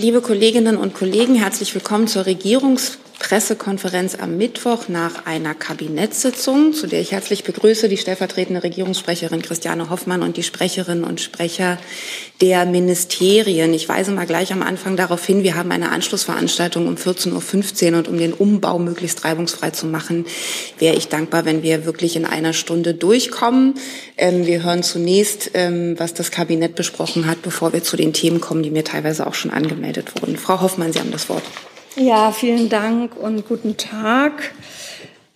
Liebe Kolleginnen und Kollegen, herzlich willkommen zur Regierungspressekonferenz am Mittwoch nach einer Kabinettssitzung, zu der ich herzlich begrüße die stellvertretende Regierungssprecherin Christiane Hoffmann und die Sprecherinnen und Sprecher der Ministerien. Ich weise mal gleich am Anfang darauf hin, wir haben eine Anschlussveranstaltung um 14.15 Uhr und um den Umbau möglichst reibungsfrei zu machen, wäre ich dankbar, wenn wir wirklich in einer Stunde durchkommen. Ähm, wir hören zunächst, ähm, was das Kabinett besprochen hat, bevor wir zu den Themen kommen, die mir teilweise auch schon angemeldet wurden. Frau Hoffmann, Sie haben das Wort. Ja, vielen Dank und guten Tag.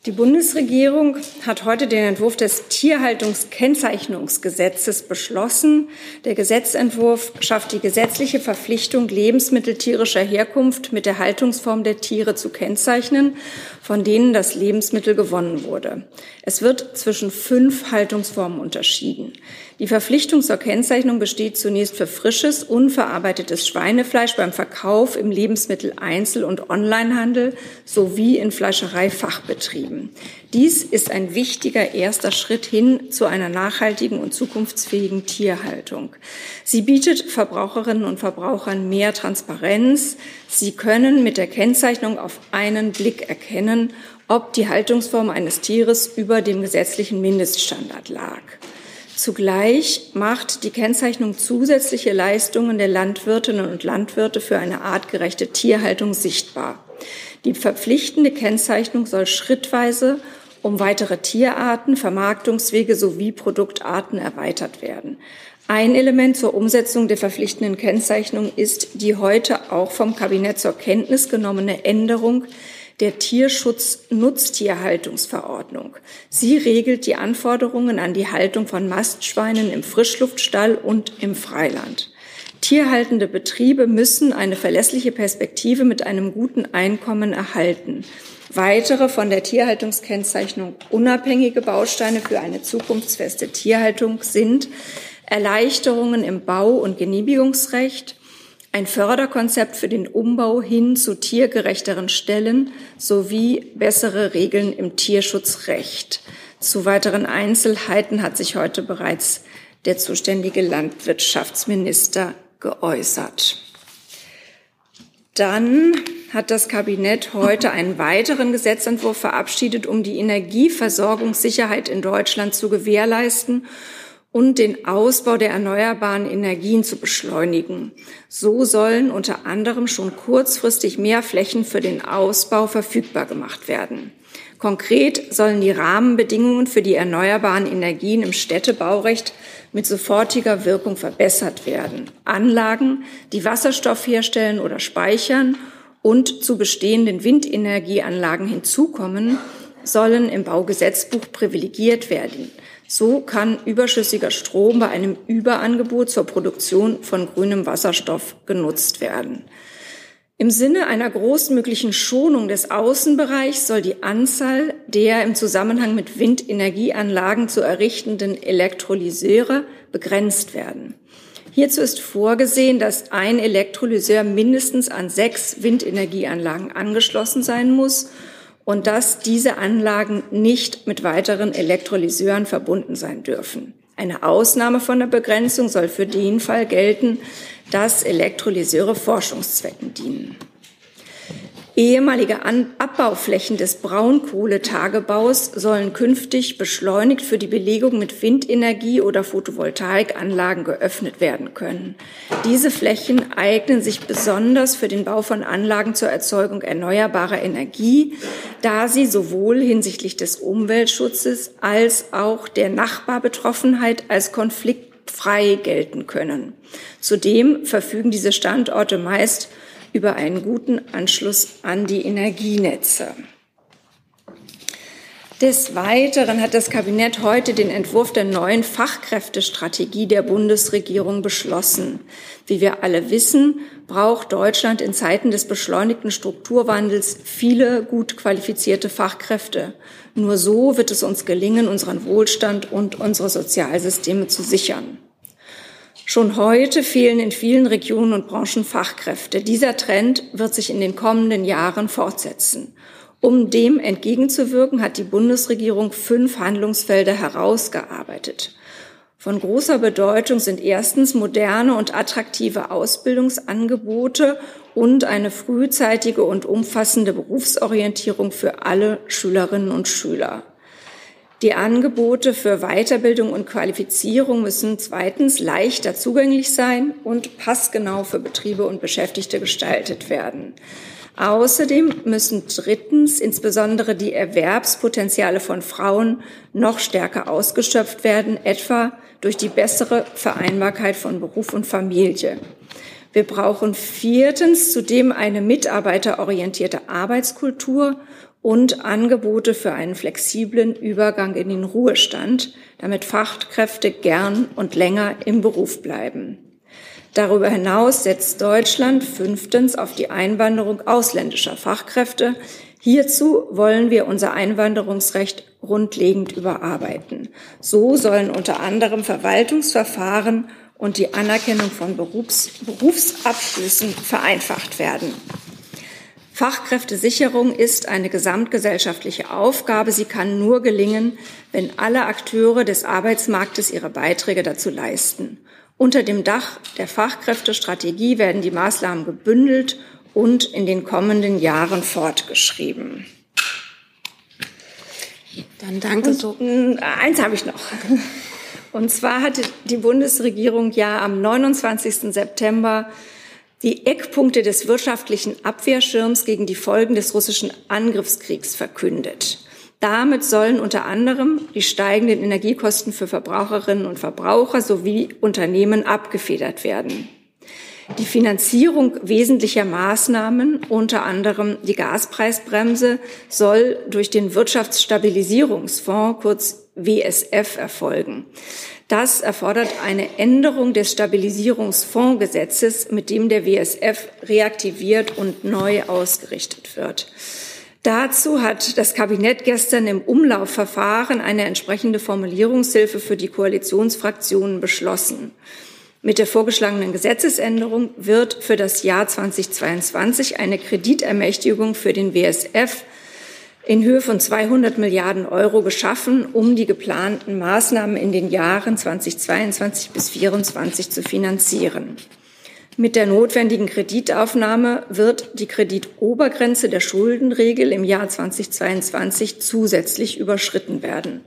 Die Bundesregierung hat heute den Entwurf des Tierhaltungskennzeichnungsgesetzes beschlossen. Der Gesetzentwurf schafft die gesetzliche Verpflichtung, Lebensmittel tierischer Herkunft mit der Haltungsform der Tiere zu kennzeichnen, von denen das Lebensmittel gewonnen wurde. Es wird zwischen fünf Haltungsformen unterschieden. Die Verpflichtung zur Kennzeichnung besteht zunächst für frisches, unverarbeitetes Schweinefleisch beim Verkauf im Lebensmitteleinzel- und Onlinehandel sowie in Fleischereifachbetrieben. Dies ist ein wichtiger erster Schritt hin zu einer nachhaltigen und zukunftsfähigen Tierhaltung. Sie bietet Verbraucherinnen und Verbrauchern mehr Transparenz. Sie können mit der Kennzeichnung auf einen Blick erkennen, ob die Haltungsform eines Tieres über dem gesetzlichen Mindeststandard lag. Zugleich macht die Kennzeichnung zusätzliche Leistungen der Landwirtinnen und Landwirte für eine artgerechte Tierhaltung sichtbar. Die verpflichtende Kennzeichnung soll schrittweise um weitere Tierarten, Vermarktungswege sowie Produktarten erweitert werden. Ein Element zur Umsetzung der verpflichtenden Kennzeichnung ist die heute auch vom Kabinett zur Kenntnis genommene Änderung der Tierschutz-Nutztierhaltungsverordnung. Sie regelt die Anforderungen an die Haltung von Mastschweinen im Frischluftstall und im Freiland. Tierhaltende Betriebe müssen eine verlässliche Perspektive mit einem guten Einkommen erhalten. Weitere von der Tierhaltungskennzeichnung unabhängige Bausteine für eine zukunftsfeste Tierhaltung sind Erleichterungen im Bau- und Genehmigungsrecht, ein Förderkonzept für den Umbau hin zu tiergerechteren Stellen sowie bessere Regeln im Tierschutzrecht. Zu weiteren Einzelheiten hat sich heute bereits der zuständige Landwirtschaftsminister geäußert. Dann hat das Kabinett heute einen weiteren Gesetzentwurf verabschiedet, um die Energieversorgungssicherheit in Deutschland zu gewährleisten und den Ausbau der erneuerbaren Energien zu beschleunigen. So sollen unter anderem schon kurzfristig mehr Flächen für den Ausbau verfügbar gemacht werden. Konkret sollen die Rahmenbedingungen für die erneuerbaren Energien im Städtebaurecht mit sofortiger Wirkung verbessert werden. Anlagen, die Wasserstoff herstellen oder speichern und zu bestehenden Windenergieanlagen hinzukommen, sollen im Baugesetzbuch privilegiert werden. So kann überschüssiger Strom bei einem Überangebot zur Produktion von grünem Wasserstoff genutzt werden. Im Sinne einer großmöglichen Schonung des Außenbereichs soll die Anzahl der im Zusammenhang mit Windenergieanlagen zu errichtenden Elektrolyseure begrenzt werden. Hierzu ist vorgesehen, dass ein Elektrolyseur mindestens an sechs Windenergieanlagen angeschlossen sein muss und dass diese Anlagen nicht mit weiteren Elektrolyseuren verbunden sein dürfen. Eine Ausnahme von der Begrenzung soll für den Fall gelten, dass Elektrolyseure Forschungszwecken dienen. Ehemalige An Abbauflächen des Braunkohletagebaus sollen künftig beschleunigt für die Belegung mit Windenergie oder Photovoltaikanlagen geöffnet werden können. Diese Flächen eignen sich besonders für den Bau von Anlagen zur Erzeugung erneuerbarer Energie, da sie sowohl hinsichtlich des Umweltschutzes als auch der Nachbarbetroffenheit als konfliktfrei gelten können. Zudem verfügen diese Standorte meist über einen guten Anschluss an die Energienetze. Des Weiteren hat das Kabinett heute den Entwurf der neuen Fachkräftestrategie der Bundesregierung beschlossen. Wie wir alle wissen, braucht Deutschland in Zeiten des beschleunigten Strukturwandels viele gut qualifizierte Fachkräfte. Nur so wird es uns gelingen, unseren Wohlstand und unsere Sozialsysteme zu sichern. Schon heute fehlen in vielen Regionen und Branchen Fachkräfte. Dieser Trend wird sich in den kommenden Jahren fortsetzen. Um dem entgegenzuwirken, hat die Bundesregierung fünf Handlungsfelder herausgearbeitet. Von großer Bedeutung sind erstens moderne und attraktive Ausbildungsangebote und eine frühzeitige und umfassende Berufsorientierung für alle Schülerinnen und Schüler. Die Angebote für Weiterbildung und Qualifizierung müssen zweitens leichter zugänglich sein und passgenau für Betriebe und Beschäftigte gestaltet werden. Außerdem müssen drittens insbesondere die Erwerbspotenziale von Frauen noch stärker ausgeschöpft werden, etwa durch die bessere Vereinbarkeit von Beruf und Familie. Wir brauchen viertens zudem eine mitarbeiterorientierte Arbeitskultur und Angebote für einen flexiblen Übergang in den Ruhestand, damit Fachkräfte gern und länger im Beruf bleiben. Darüber hinaus setzt Deutschland fünftens auf die Einwanderung ausländischer Fachkräfte. Hierzu wollen wir unser Einwanderungsrecht grundlegend überarbeiten. So sollen unter anderem Verwaltungsverfahren und die Anerkennung von Berufs Berufsabschlüssen vereinfacht werden. Fachkräftesicherung ist eine gesamtgesellschaftliche Aufgabe. Sie kann nur gelingen, wenn alle Akteure des Arbeitsmarktes ihre Beiträge dazu leisten. Unter dem Dach der Fachkräftestrategie werden die Maßnahmen gebündelt und in den kommenden Jahren fortgeschrieben. Dann danke so. Und, äh, eins habe ich noch. Und zwar hatte die Bundesregierung ja am 29. September die Eckpunkte des wirtschaftlichen Abwehrschirms gegen die Folgen des russischen Angriffskriegs verkündet. Damit sollen unter anderem die steigenden Energiekosten für Verbraucherinnen und Verbraucher sowie Unternehmen abgefedert werden. Die Finanzierung wesentlicher Maßnahmen, unter anderem die Gaspreisbremse, soll durch den Wirtschaftsstabilisierungsfonds, kurz WSF, erfolgen. Das erfordert eine Änderung des Stabilisierungsfondsgesetzes, mit dem der WSF reaktiviert und neu ausgerichtet wird. Dazu hat das Kabinett gestern im Umlaufverfahren eine entsprechende Formulierungshilfe für die Koalitionsfraktionen beschlossen. Mit der vorgeschlagenen Gesetzesänderung wird für das Jahr 2022 eine Kreditermächtigung für den WSF in Höhe von 200 Milliarden Euro geschaffen, um die geplanten Maßnahmen in den Jahren 2022 bis 2024 zu finanzieren. Mit der notwendigen Kreditaufnahme wird die Kreditobergrenze der Schuldenregel im Jahr 2022 zusätzlich überschritten werden.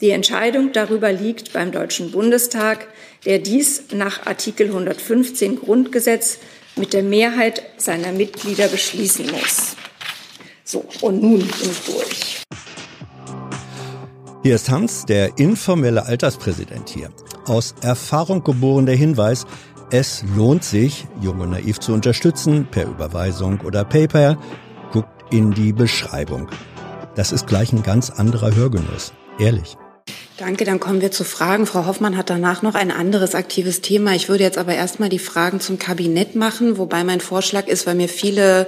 Die Entscheidung darüber liegt beim Deutschen Bundestag, der dies nach Artikel 115 Grundgesetz mit der Mehrheit seiner Mitglieder beschließen muss. So, und nun bin ich durch. Hier ist Hans, der informelle Alterspräsident hier. Aus Erfahrung geboren der Hinweis, es lohnt sich, Jung und Naiv zu unterstützen, per Überweisung oder PayPal. Guckt in die Beschreibung. Das ist gleich ein ganz anderer Hörgenuss. Ehrlich. Danke, dann kommen wir zu Fragen. Frau Hoffmann hat danach noch ein anderes aktives Thema. Ich würde jetzt aber erstmal die Fragen zum Kabinett machen, wobei mein Vorschlag ist, weil mir viele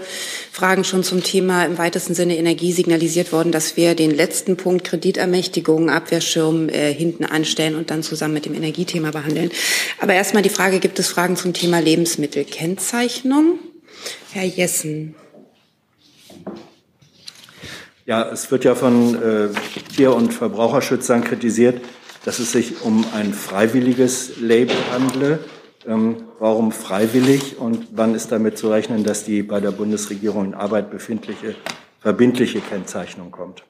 Fragen schon zum Thema im weitesten Sinne Energie signalisiert worden, dass wir den letzten Punkt Kreditermächtigung, Abwehrschirm äh, hinten anstellen und dann zusammen mit dem Energiethema behandeln. Aber erstmal die Frage, gibt es Fragen zum Thema Lebensmittelkennzeichnung? Herr Jessen. Ja, es wird ja von äh, Tier- und Verbraucherschützern kritisiert, dass es sich um ein freiwilliges Label handle. Ähm, warum freiwillig und wann ist damit zu rechnen, dass die bei der Bundesregierung in Arbeit befindliche verbindliche Kennzeichnung kommt?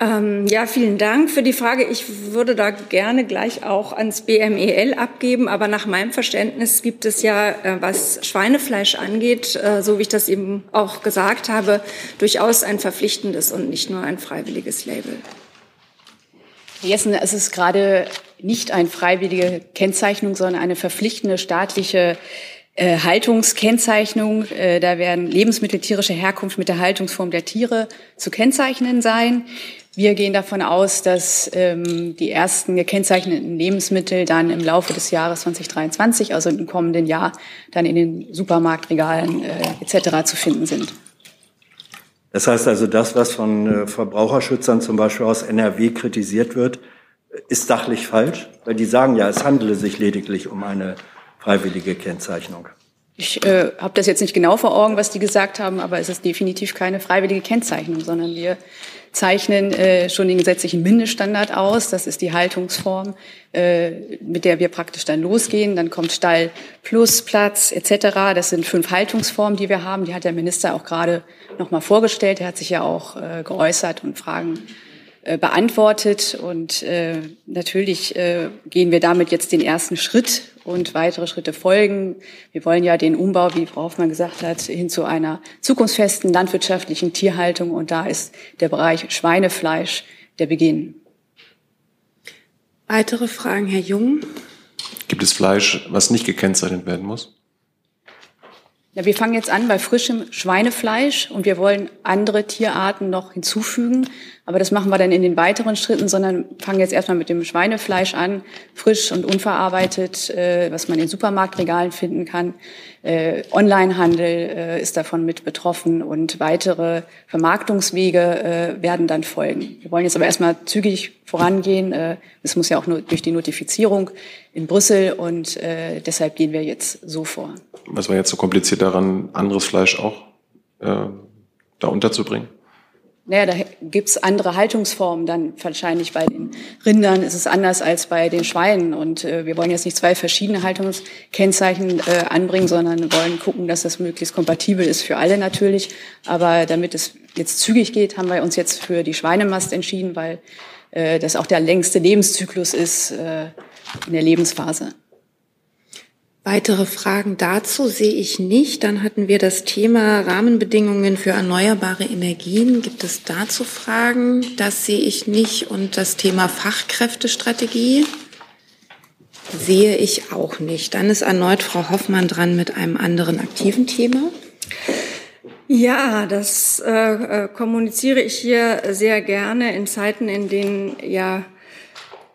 Ähm, ja, vielen Dank für die Frage. Ich würde da gerne gleich auch ans BMEL abgeben, aber nach meinem Verständnis gibt es ja, äh, was Schweinefleisch angeht, äh, so wie ich das eben auch gesagt habe, durchaus ein verpflichtendes und nicht nur ein freiwilliges Label. Herr Jessen, es ist gerade nicht eine freiwillige Kennzeichnung, sondern eine verpflichtende staatliche äh, Haltungskennzeichnung. Äh, da werden Lebensmittel tierischer Herkunft mit der Haltungsform der Tiere zu kennzeichnen sein. Wir gehen davon aus, dass ähm, die ersten gekennzeichneten Lebensmittel dann im Laufe des Jahres 2023, also im kommenden Jahr, dann in den Supermarktregalen äh, etc. zu finden sind. Das heißt also, das, was von äh, Verbraucherschützern zum Beispiel aus NRW kritisiert wird, ist sachlich falsch, weil die sagen ja, es handele sich lediglich um eine freiwillige Kennzeichnung. Ich äh, habe das jetzt nicht genau vor Augen, was die gesagt haben, aber es ist definitiv keine freiwillige Kennzeichnung, sondern wir zeichnen äh, schon den gesetzlichen Mindeststandard aus. Das ist die Haltungsform, äh, mit der wir praktisch dann losgehen. Dann kommt Stall plus Platz etc. Das sind fünf Haltungsformen, die wir haben. Die hat der Minister auch gerade noch mal vorgestellt. Er hat sich ja auch äh, geäußert und Fragen beantwortet. Und äh, natürlich äh, gehen wir damit jetzt den ersten Schritt und weitere Schritte folgen. Wir wollen ja den Umbau, wie Frau Hoffmann gesagt hat, hin zu einer zukunftsfesten landwirtschaftlichen Tierhaltung. Und da ist der Bereich Schweinefleisch der Beginn. Weitere Fragen, Herr Jung? Gibt es Fleisch, was nicht gekennzeichnet werden muss? Ja, wir fangen jetzt an bei frischem Schweinefleisch und wir wollen andere Tierarten noch hinzufügen. Aber das machen wir dann in den weiteren Schritten, sondern fangen jetzt erstmal mit dem Schweinefleisch an, frisch und unverarbeitet, äh, was man in Supermarktregalen finden kann. Äh, Onlinehandel äh, ist davon mit betroffen und weitere Vermarktungswege äh, werden dann folgen. Wir wollen jetzt aber erstmal zügig vorangehen. Äh, es muss ja auch nur durch die Notifizierung in Brüssel und äh, deshalb gehen wir jetzt so vor. Was war jetzt so kompliziert daran, anderes Fleisch auch äh, da unterzubringen? Naja, da gibt's andere Haltungsformen dann wahrscheinlich. Bei den Rindern ist es anders als bei den Schweinen. Und äh, wir wollen jetzt nicht zwei verschiedene Haltungskennzeichen äh, anbringen, sondern wollen gucken, dass das möglichst kompatibel ist für alle natürlich. Aber damit es jetzt zügig geht, haben wir uns jetzt für die Schweinemast entschieden, weil äh, das auch der längste Lebenszyklus ist äh, in der Lebensphase. Weitere Fragen dazu sehe ich nicht. Dann hatten wir das Thema Rahmenbedingungen für erneuerbare Energien. Gibt es dazu Fragen? Das sehe ich nicht. Und das Thema Fachkräftestrategie sehe ich auch nicht. Dann ist erneut Frau Hoffmann dran mit einem anderen aktiven Thema. Ja, das äh, äh kommuniziere ich hier sehr gerne in Zeiten, in denen ja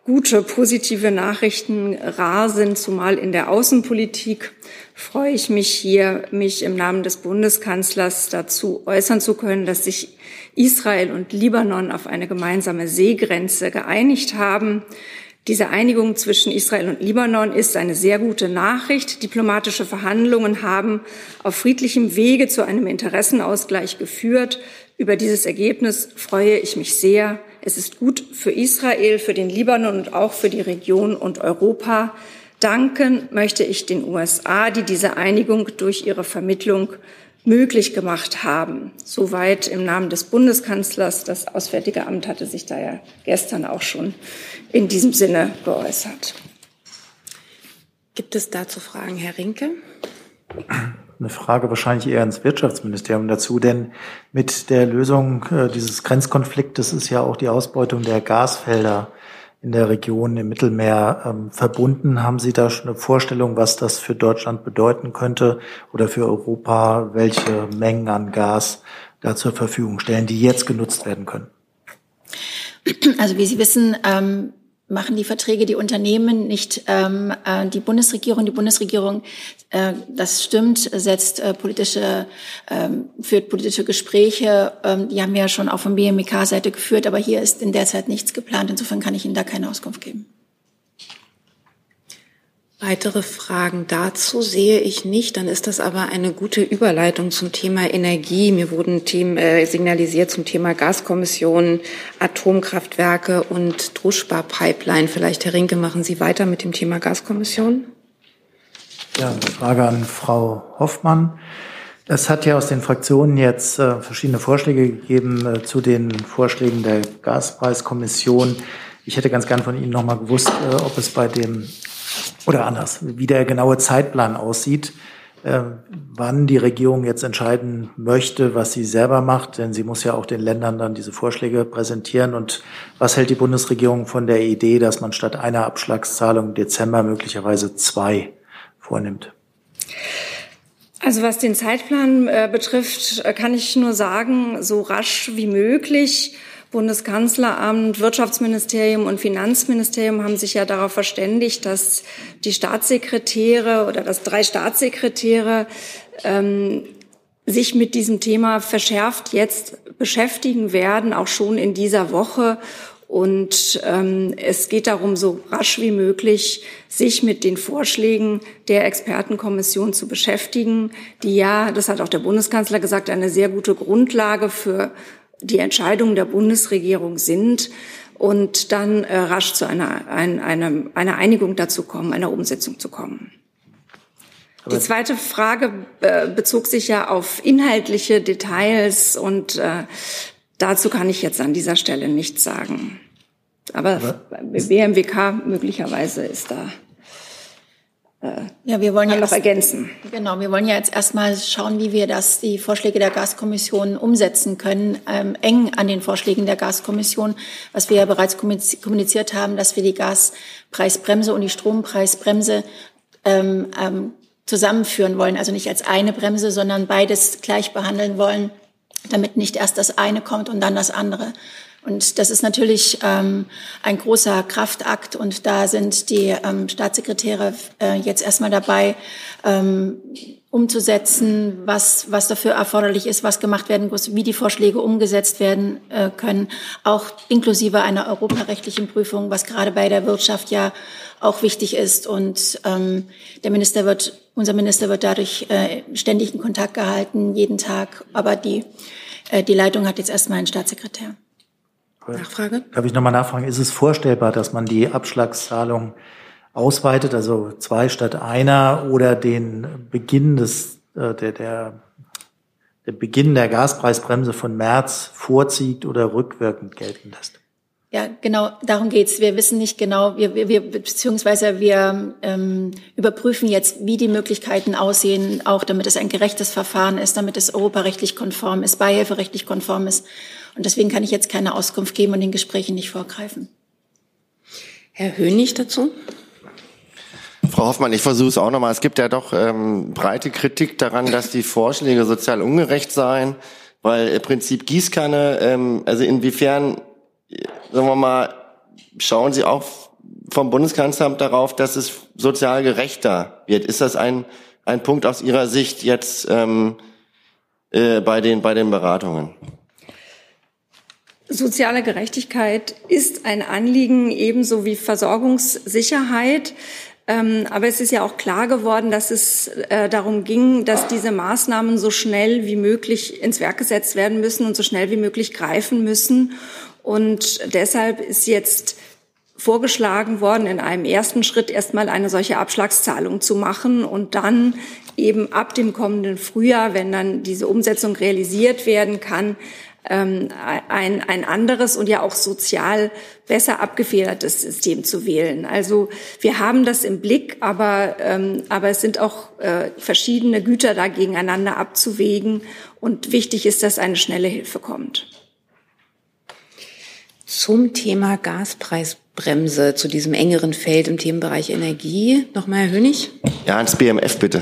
gute, positive Nachrichten rar sind, zumal in der Außenpolitik, freue ich mich hier, mich im Namen des Bundeskanzlers dazu äußern zu können, dass sich Israel und Libanon auf eine gemeinsame Seegrenze geeinigt haben. Diese Einigung zwischen Israel und Libanon ist eine sehr gute Nachricht. Diplomatische Verhandlungen haben auf friedlichem Wege zu einem Interessenausgleich geführt. Über dieses Ergebnis freue ich mich sehr. Es ist gut für Israel, für den Libanon und auch für die Region und Europa. Danken möchte ich den USA, die diese Einigung durch ihre Vermittlung möglich gemacht haben. Soweit im Namen des Bundeskanzlers. Das Auswärtige Amt hatte sich da ja gestern auch schon in diesem Sinne geäußert. Gibt es dazu Fragen, Herr Rinke? Eine Frage wahrscheinlich eher ins Wirtschaftsministerium dazu, denn mit der Lösung äh, dieses Grenzkonfliktes ist ja auch die Ausbeutung der Gasfelder in der Region im Mittelmeer ähm, verbunden. Haben Sie da schon eine Vorstellung, was das für Deutschland bedeuten könnte oder für Europa, welche Mengen an Gas da zur Verfügung stellen, die jetzt genutzt werden können? Also wie Sie wissen, ähm, machen die Verträge die Unternehmen, nicht ähm, äh, die Bundesregierung. Die Bundesregierung, äh, das stimmt, setzt äh, politische, ähm, führt politische Gespräche. Ähm, die haben wir ja schon auch von BMWK-Seite geführt, aber hier ist in der Zeit nichts geplant. Insofern kann ich Ihnen da keine Auskunft geben. Weitere Fragen dazu sehe ich nicht. Dann ist das aber eine gute Überleitung zum Thema Energie. Mir wurden Themen äh, signalisiert zum Thema Gaskommission, Atomkraftwerke und Druschbar-Pipeline. Vielleicht, Herr Rinke, machen Sie weiter mit dem Thema Gaskommission? Ja, eine Frage an Frau Hoffmann. Es hat ja aus den Fraktionen jetzt äh, verschiedene Vorschläge gegeben äh, zu den Vorschlägen der Gaspreiskommission. Ich hätte ganz gern von Ihnen noch mal gewusst, äh, ob es bei dem oder anders, wie der genaue Zeitplan aussieht, äh, wann die Regierung jetzt entscheiden möchte, was sie selber macht, denn sie muss ja auch den Ländern dann diese Vorschläge präsentieren. Und was hält die Bundesregierung von der Idee, dass man statt einer Abschlagszahlung im Dezember möglicherweise zwei vornimmt? Also was den Zeitplan äh, betrifft, äh, kann ich nur sagen, so rasch wie möglich. Bundeskanzleramt, Wirtschaftsministerium und Finanzministerium haben sich ja darauf verständigt, dass die Staatssekretäre oder dass drei Staatssekretäre ähm, sich mit diesem Thema verschärft jetzt beschäftigen werden, auch schon in dieser Woche. Und ähm, es geht darum, so rasch wie möglich sich mit den Vorschlägen der Expertenkommission zu beschäftigen, die ja, das hat auch der Bundeskanzler gesagt, eine sehr gute Grundlage für die Entscheidungen der Bundesregierung sind und dann äh, rasch zu einer, ein, einer, einer Einigung dazu kommen, einer Umsetzung zu kommen. Die zweite Frage äh, bezog sich ja auf inhaltliche Details und äh, dazu kann ich jetzt an dieser Stelle nichts sagen. Aber, Aber BMWK möglicherweise ist da ja, wir wollen ja noch ergänzen. Genau, wir wollen ja jetzt erstmal schauen, wie wir das, die Vorschläge der Gaskommission umsetzen können, ähm, eng an den Vorschlägen der Gaskommission, was wir ja bereits kommuniziert haben, dass wir die Gaspreisbremse und die Strompreisbremse ähm, ähm, zusammenführen wollen, also nicht als eine Bremse, sondern beides gleich behandeln wollen, damit nicht erst das eine kommt und dann das andere. Und das ist natürlich ähm, ein großer Kraftakt und da sind die ähm, Staatssekretäre äh, jetzt erstmal dabei, ähm, umzusetzen, was, was dafür erforderlich ist, was gemacht werden muss, wie die Vorschläge umgesetzt werden äh, können, auch inklusive einer europarechtlichen Prüfung, was gerade bei der Wirtschaft ja auch wichtig ist. Und ähm, der Minister wird, unser Minister wird dadurch äh, ständig in Kontakt gehalten, jeden Tag. Aber die, äh, die Leitung hat jetzt erstmal einen Staatssekretär. Nachfrage? Darf ich nochmal nachfragen? Ist es vorstellbar, dass man die Abschlagszahlung ausweitet, also zwei statt einer, oder den Beginn des, äh, der, der, der Beginn der Gaspreisbremse von März vorzieht oder rückwirkend gelten lässt? Ja, genau, darum geht's. Wir wissen nicht genau, wir, wir, wir beziehungsweise wir ähm, überprüfen jetzt, wie die Möglichkeiten aussehen, auch damit es ein gerechtes Verfahren ist, damit es europarechtlich konform ist, beihilferechtlich konform ist. Und deswegen kann ich jetzt keine Auskunft geben und den Gesprächen nicht vorgreifen. Herr Hönig dazu? Frau Hoffmann, ich versuche es auch nochmal. Es gibt ja doch ähm, breite Kritik daran, dass die Vorschläge sozial ungerecht seien, weil im Prinzip Gießkanne, ähm, also inwiefern, sagen wir mal, schauen Sie auch vom Bundeskanzleramt darauf, dass es sozial gerechter wird. Ist das ein, ein Punkt aus Ihrer Sicht jetzt ähm, äh, bei, den, bei den Beratungen? Soziale Gerechtigkeit ist ein Anliegen ebenso wie Versorgungssicherheit. Ähm, aber es ist ja auch klar geworden, dass es äh, darum ging, dass diese Maßnahmen so schnell wie möglich ins Werk gesetzt werden müssen und so schnell wie möglich greifen müssen. Und deshalb ist jetzt vorgeschlagen worden, in einem ersten Schritt erstmal eine solche Abschlagszahlung zu machen und dann eben ab dem kommenden Frühjahr, wenn dann diese Umsetzung realisiert werden kann, ähm, ein, ein anderes und ja auch sozial besser abgefedertes System zu wählen. Also wir haben das im Blick, aber, ähm, aber es sind auch äh, verschiedene Güter da gegeneinander abzuwägen. Und wichtig ist, dass eine schnelle Hilfe kommt. Zum Thema Gaspreisbremse, zu diesem engeren Feld im Themenbereich Energie. Nochmal, Herr Hönig. Ja, ans BMF bitte.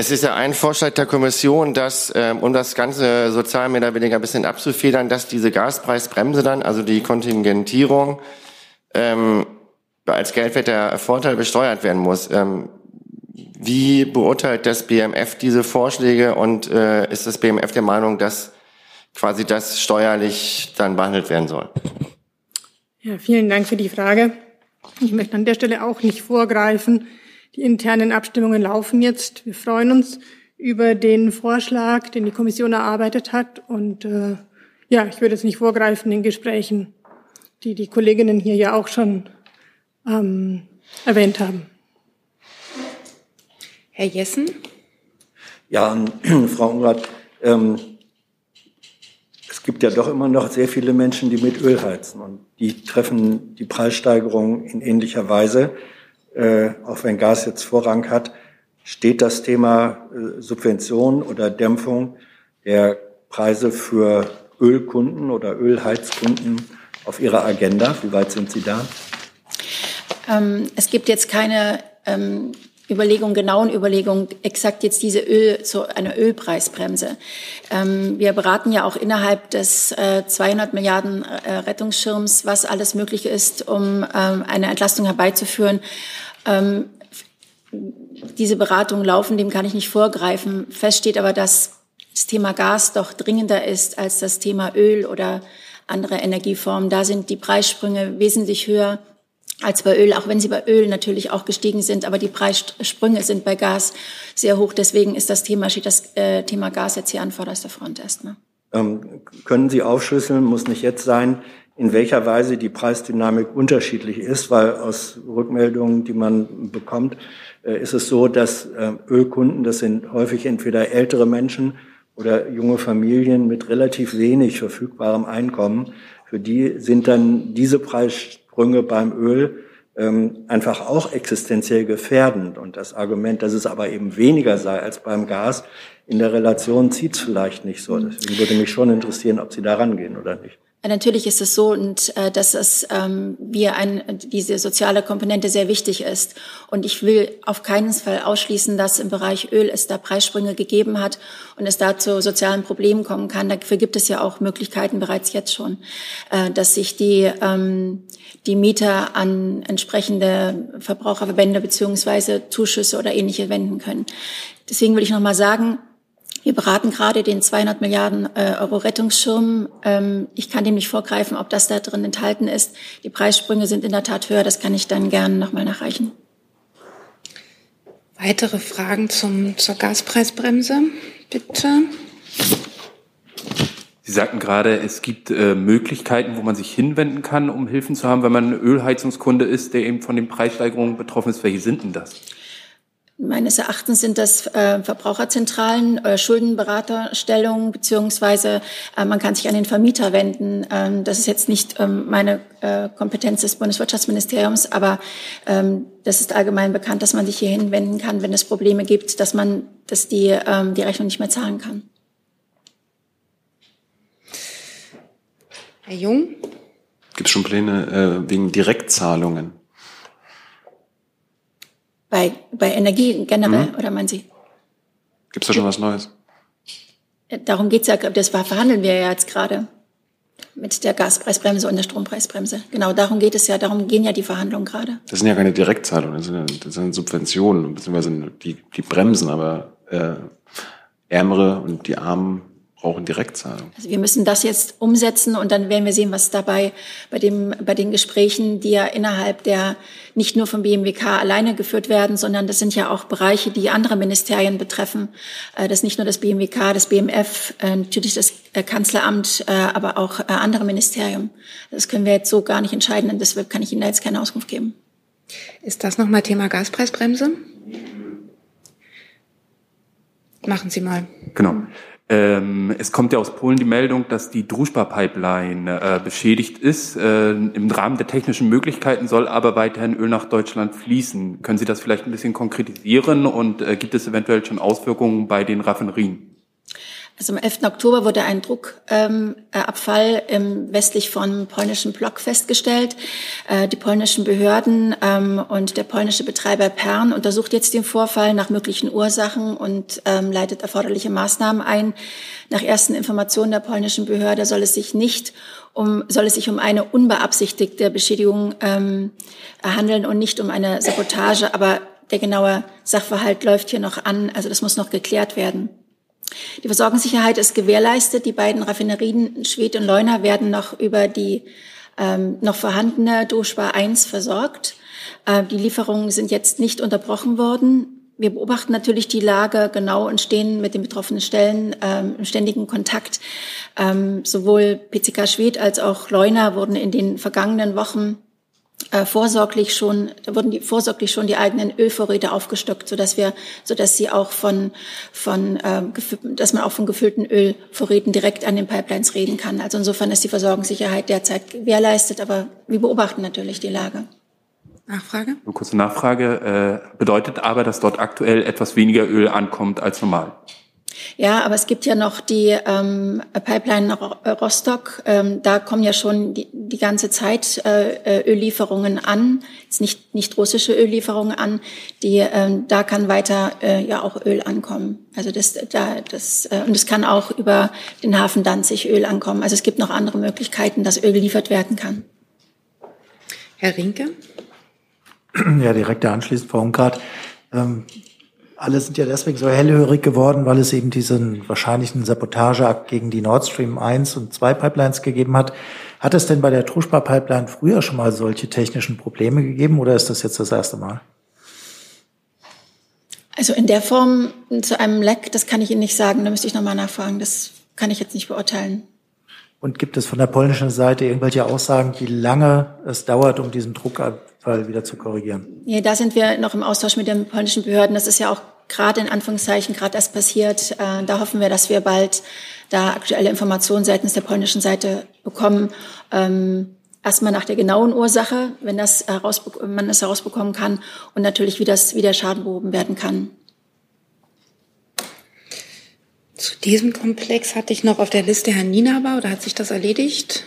Es ist ja ein Vorschlag der Kommission, dass, ähm, um das Ganze sozial mehr oder weniger ein bisschen abzufedern, dass diese Gaspreisbremse dann, also die Kontingentierung, ähm, als geldwerter Vorteil besteuert werden muss. Ähm, wie beurteilt das BMF diese Vorschläge und äh, ist das BMF der Meinung, dass quasi das steuerlich dann behandelt werden soll? Ja, vielen Dank für die Frage. Ich möchte an der Stelle auch nicht vorgreifen. Die internen Abstimmungen laufen jetzt. Wir freuen uns über den Vorschlag, den die Kommission erarbeitet hat. Und äh, ja, ich würde jetzt nicht vorgreifen in Gesprächen, die die Kolleginnen hier ja auch schon ähm, erwähnt haben. Herr Jessen? Ja, Frau Unrath, ähm, es gibt ja doch immer noch sehr viele Menschen, die mit Öl heizen und die treffen die Preissteigerung in ähnlicher Weise äh, auch wenn Gas jetzt Vorrang hat, steht das Thema äh, Subvention oder Dämpfung der Preise für Ölkunden oder Ölheizkunden auf Ihrer Agenda? Wie weit sind Sie da? Ähm, es gibt jetzt keine ähm, Überlegung, genauen Überlegung, exakt jetzt diese Öl, so eine Ölpreisbremse. Ähm, wir beraten ja auch innerhalb des äh, 200 Milliarden äh, Rettungsschirms, was alles möglich ist, um ähm, eine Entlastung herbeizuführen. Ähm, diese Beratungen laufen, dem kann ich nicht vorgreifen. Fest steht aber, dass das Thema Gas doch dringender ist als das Thema Öl oder andere Energieformen. Da sind die Preissprünge wesentlich höher als bei Öl, auch wenn sie bei Öl natürlich auch gestiegen sind. Aber die Preissprünge sind bei Gas sehr hoch. Deswegen ist das Thema, steht das äh, Thema Gas jetzt hier an vorderster Front erstmal. Ähm, können Sie aufschlüsseln, muss nicht jetzt sein, in welcher Weise die Preisdynamik unterschiedlich ist, weil aus Rückmeldungen, die man bekommt, äh, ist es so, dass äh, Ölkunden, das sind häufig entweder ältere Menschen oder junge Familien mit relativ wenig verfügbarem Einkommen, für die sind dann diese Preis Sprünge beim Öl ähm, einfach auch existenziell gefährdend. Und das Argument, dass es aber eben weniger sei als beim Gas, in der Relation zieht es vielleicht nicht so. Deswegen würde mich schon interessieren, ob Sie da rangehen oder nicht. Natürlich ist es so, und äh, dass es ähm, wir ein, diese soziale Komponente sehr wichtig ist. Und ich will auf keinen Fall ausschließen, dass im Bereich Öl es da Preissprünge gegeben hat und es da zu sozialen Problemen kommen kann. Dafür gibt es ja auch Möglichkeiten bereits jetzt schon, äh, dass sich die ähm, die Mieter an entsprechende Verbraucherverbände beziehungsweise Zuschüsse oder ähnliche wenden können. Deswegen will ich noch mal sagen, wir beraten gerade den 200 Milliarden äh, Euro Rettungsschirm. Ähm, ich kann dem nicht vorgreifen, ob das da drin enthalten ist. Die Preissprünge sind in der Tat höher. Das kann ich dann gerne nochmal nachreichen. Weitere Fragen zum, zur Gaspreisbremse, bitte. Sie sagten gerade, es gibt äh, Möglichkeiten, wo man sich hinwenden kann, um Hilfen zu haben, wenn man Ölheizungskunde ist, der eben von den Preissteigerungen betroffen ist. Welche sind denn das? Meines Erachtens sind das äh, Verbraucherzentralen, äh, Schuldenberaterstellungen, beziehungsweise äh, man kann sich an den Vermieter wenden. Ähm, das ist jetzt nicht ähm, meine äh, Kompetenz des Bundeswirtschaftsministeriums, aber ähm, das ist allgemein bekannt, dass man sich hier hinwenden kann, wenn es Probleme gibt, dass man, dass die ähm, die Rechnung nicht mehr zahlen kann. Herr Jung? Gibt es schon Pläne äh, wegen Direktzahlungen? Bei, bei Energie generell, mhm. oder meinen Sie? Gibt es da schon was Neues? Darum geht's ja, das verhandeln wir ja jetzt gerade mit der Gaspreisbremse und der Strompreisbremse. Genau darum geht es ja, darum gehen ja die Verhandlungen gerade. Das sind ja keine Direktzahlungen, das sind, ja, das sind Subventionen, beziehungsweise die, die bremsen, aber äh, Ärmere und die Armen brauchen Direktzahlung. Also wir müssen das jetzt umsetzen und dann werden wir sehen, was dabei bei dem bei den Gesprächen, die ja innerhalb der nicht nur vom BMWK alleine geführt werden, sondern das sind ja auch Bereiche, die andere Ministerien betreffen. Äh, das ist nicht nur das BMWK, das BMF, äh, natürlich das äh, Kanzleramt, aber auch andere Ministerien. Das können wir jetzt so gar nicht entscheiden und deshalb kann ich Ihnen da jetzt keine Auskunft geben. Ist das nochmal Thema Gaspreisbremse? Machen Sie mal. Genau. Ähm, es kommt ja aus Polen die Meldung, dass die Druschba-Pipeline äh, beschädigt ist. Äh, Im Rahmen der technischen Möglichkeiten soll aber weiterhin Öl nach Deutschland fließen. Können Sie das vielleicht ein bisschen konkretisieren und äh, gibt es eventuell schon Auswirkungen bei den Raffinerien? Also am 11. Oktober wurde ein Druckabfall ähm, westlich vom polnischen Block festgestellt. Äh, die polnischen Behörden ähm, und der polnische Betreiber Pern untersucht jetzt den Vorfall nach möglichen Ursachen und ähm, leitet erforderliche Maßnahmen ein. Nach ersten Informationen der polnischen Behörde soll es sich nicht um, soll es sich um eine unbeabsichtigte Beschädigung ähm, handeln und nicht um eine Sabotage. Aber der genaue Sachverhalt läuft hier noch an. Also das muss noch geklärt werden. Die Versorgungssicherheit ist gewährleistet. Die beiden Raffinerien Schwedt und Leuna werden noch über die ähm, noch vorhandene Doschbar 1 versorgt. Äh, die Lieferungen sind jetzt nicht unterbrochen worden. Wir beobachten natürlich die Lage genau und stehen mit den betroffenen Stellen ähm, im ständigen Kontakt. Ähm, sowohl PCK Schwedt als auch Leuna wurden in den vergangenen Wochen äh, vorsorglich schon, da wurden die vorsorglich schon die eigenen Ölvorräte aufgestockt, so dass wir, so dass sie auch von, von, äh, dass man auch von gefüllten Ölvorräten direkt an den Pipelines reden kann. Also insofern ist die Versorgungssicherheit derzeit gewährleistet, aber wir beobachten natürlich die Lage. Nachfrage? Eine kurze Nachfrage. Äh, bedeutet aber, dass dort aktuell etwas weniger Öl ankommt als normal? Ja, aber es gibt ja noch die ähm, Pipeline nach Rostock. Ähm, da kommen ja schon die, die ganze Zeit äh, Öllieferungen an, jetzt nicht nicht russische Öllieferungen an. Die ähm, da kann weiter äh, ja auch Öl ankommen. Also das da das äh, und es kann auch über den Hafen Danzig Öl ankommen. Also es gibt noch andere Möglichkeiten, dass Öl geliefert werden kann. Herr Rinke. Ja, direkt anschließend, Frau Ungrad. Ähm, alle sind ja deswegen so hellhörig geworden, weil es eben diesen wahrscheinlichen Sabotageakt gegen die Nord Stream 1 und 2 Pipelines gegeben hat. Hat es denn bei der Truschbar Pipeline früher schon mal solche technischen Probleme gegeben oder ist das jetzt das erste Mal? Also in der Form zu einem Leck, das kann ich Ihnen nicht sagen. Da müsste ich nochmal nachfragen. Das kann ich jetzt nicht beurteilen. Und gibt es von der polnischen Seite irgendwelche Aussagen, wie lange es dauert, um diesen Druck Fall wieder zu korrigieren? Nee, da sind wir noch im Austausch mit den polnischen Behörden. Das ist ja auch gerade in Anführungszeichen gerade erst passiert. Äh, da hoffen wir, dass wir bald da aktuelle Informationen seitens der polnischen Seite bekommen. Ähm, erstmal nach der genauen Ursache, wenn das man das herausbekommen kann und natürlich, wie das, wie der Schaden behoben werden kann. Zu diesem Komplex hatte ich noch auf der Liste Herrn Nienaber oder hat sich das erledigt?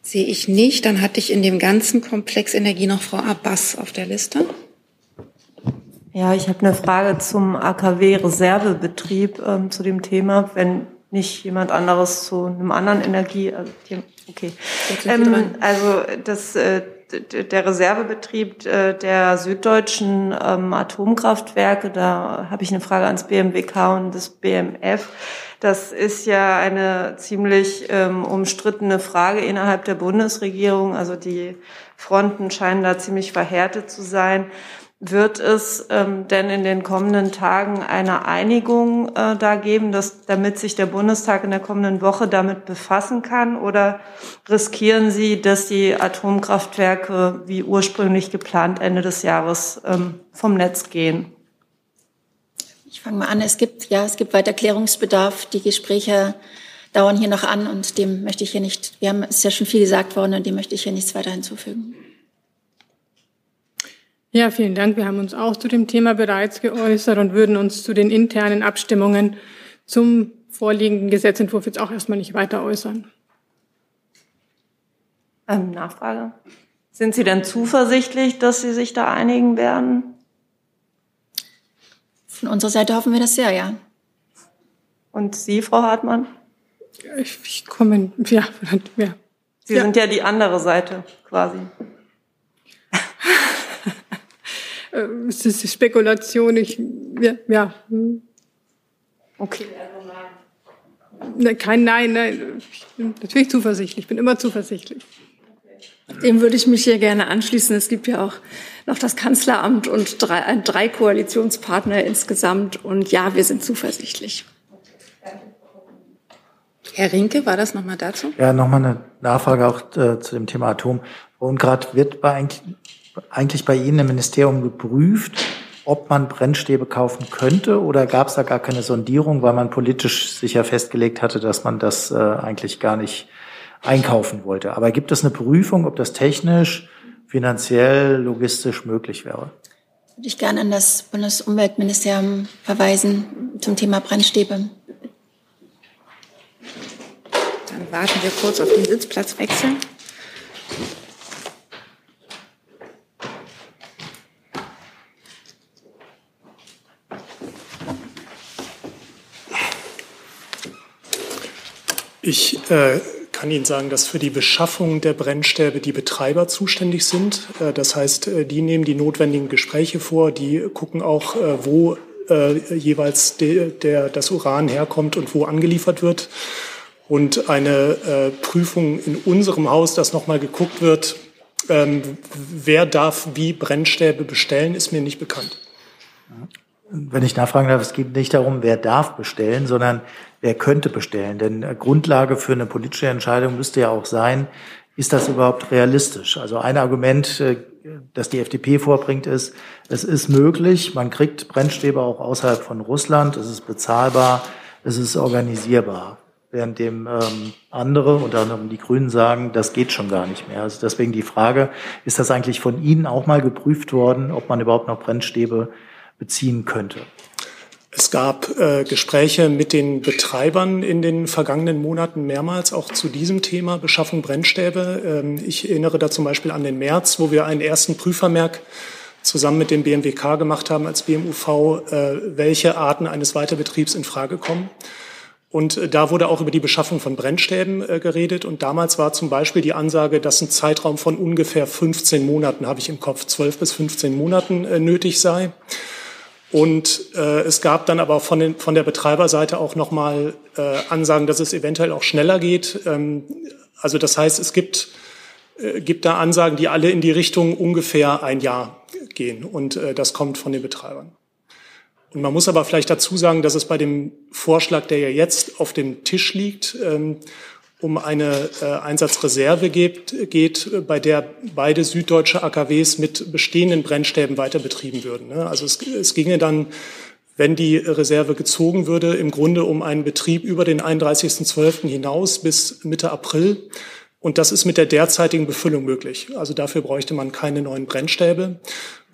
Sehe ich nicht. Dann hatte ich in dem ganzen Komplex Energie noch Frau Abbas auf der Liste. Ja, ich habe eine Frage zum AKW-Reservebetrieb ähm, zu dem Thema, wenn nicht jemand anderes zu einem anderen Energie. Also, okay. Ähm, also das, äh, der Reservebetrieb äh, der süddeutschen ähm, Atomkraftwerke, da habe ich eine Frage ans BMWK und das BMF. Das ist ja eine ziemlich ähm, umstrittene Frage innerhalb der Bundesregierung. Also die Fronten scheinen da ziemlich verhärtet zu sein. Wird es ähm, denn in den kommenden Tagen eine Einigung äh, da geben, dass, damit sich der Bundestag in der kommenden Woche damit befassen kann? Oder riskieren Sie, dass die Atomkraftwerke wie ursprünglich geplant Ende des Jahres ähm, vom Netz gehen? Ich fange mal an. Es gibt, ja, es gibt weiter Klärungsbedarf. Die Gespräche dauern hier noch an und dem möchte ich hier nicht, wir haben, es ist ja schon viel gesagt worden und dem möchte ich hier nichts weiter hinzufügen. Ja, vielen Dank. Wir haben uns auch zu dem Thema bereits geäußert und würden uns zu den internen Abstimmungen zum vorliegenden Gesetzentwurf jetzt auch erstmal nicht weiter äußern. Ähm, Nachfrage. Sind Sie denn zuversichtlich, dass Sie sich da einigen werden? Von unserer Seite hoffen wir das sehr, ja. Und Sie, Frau Hartmann? Ich, ich komme, ja, ja. Sie ja. sind ja die andere Seite quasi. Äh, es ist Spekulation, ich, ja. ja. Okay. Kein Nein, nein. Ich bin natürlich zuversichtlich, ich bin immer zuversichtlich. Dem würde ich mich hier gerne anschließen. Es gibt ja auch noch das Kanzleramt und drei, äh, drei Koalitionspartner insgesamt. Und ja, wir sind zuversichtlich. Herr Rinke, war das nochmal dazu? Ja, nochmal eine Nachfrage auch äh, zu dem Thema Atom. Und gerade wird bei eigentlich, eigentlich bei Ihnen im Ministerium geprüft, ob man Brennstäbe kaufen könnte oder gab es da gar keine Sondierung, weil man politisch sicher festgelegt hatte, dass man das äh, eigentlich gar nicht einkaufen wollte. Aber gibt es eine Prüfung, ob das technisch, finanziell, logistisch möglich wäre? Würde ich gerne an das Bundesumweltministerium verweisen zum Thema Brennstäbe. Dann warten wir kurz auf den Sitzplatzwechsel. Ich äh, kann Ihnen sagen, dass für die Beschaffung der Brennstäbe die Betreiber zuständig sind. Äh, das heißt, äh, die nehmen die notwendigen Gespräche vor, die gucken auch, äh, wo jeweils der, das Uran herkommt und wo angeliefert wird. Und eine Prüfung in unserem Haus, dass nochmal geguckt wird, ähm, wer darf wie Brennstäbe bestellen, ist mir nicht bekannt. Wenn ich nachfragen darf, es geht nicht darum, wer darf bestellen, sondern wer könnte bestellen. Denn Grundlage für eine politische Entscheidung müsste ja auch sein, ist das überhaupt realistisch? Also ein Argument, äh, das die FDP vorbringt, ist, es ist möglich, man kriegt Brennstäbe auch außerhalb von Russland, es ist bezahlbar, es ist organisierbar. Während dem ähm, andere, unter anderem die Grünen, sagen, das geht schon gar nicht mehr. Also deswegen die Frage, ist das eigentlich von Ihnen auch mal geprüft worden, ob man überhaupt noch Brennstäbe beziehen könnte? Es gab äh, Gespräche mit den Betreibern in den vergangenen Monaten mehrmals auch zu diesem Thema Beschaffung Brennstäbe. Ähm, ich erinnere da zum Beispiel an den März, wo wir einen ersten Prüfvermerk zusammen mit dem BMWK gemacht haben als BMUV, äh, welche Arten eines Weiterbetriebs in Frage kommen. Und äh, da wurde auch über die Beschaffung von Brennstäben äh, geredet. Und damals war zum Beispiel die Ansage, dass ein Zeitraum von ungefähr 15 Monaten, habe ich im Kopf, 12 bis 15 Monaten äh, nötig sei. Und äh, es gab dann aber von, den, von der Betreiberseite auch nochmal äh, Ansagen, dass es eventuell auch schneller geht. Ähm, also das heißt, es gibt, äh, gibt da Ansagen, die alle in die Richtung ungefähr ein Jahr gehen. Und äh, das kommt von den Betreibern. Und man muss aber vielleicht dazu sagen, dass es bei dem Vorschlag, der ja jetzt auf dem Tisch liegt, ähm, um eine äh, Einsatzreserve geht, geht, bei der beide süddeutsche AKWs mit bestehenden Brennstäben weiter betrieben würden. Ne? Also es, es ginge dann, wenn die Reserve gezogen würde, im Grunde um einen Betrieb über den 31.12. hinaus bis Mitte April. Und das ist mit der derzeitigen Befüllung möglich. Also dafür bräuchte man keine neuen Brennstäbe.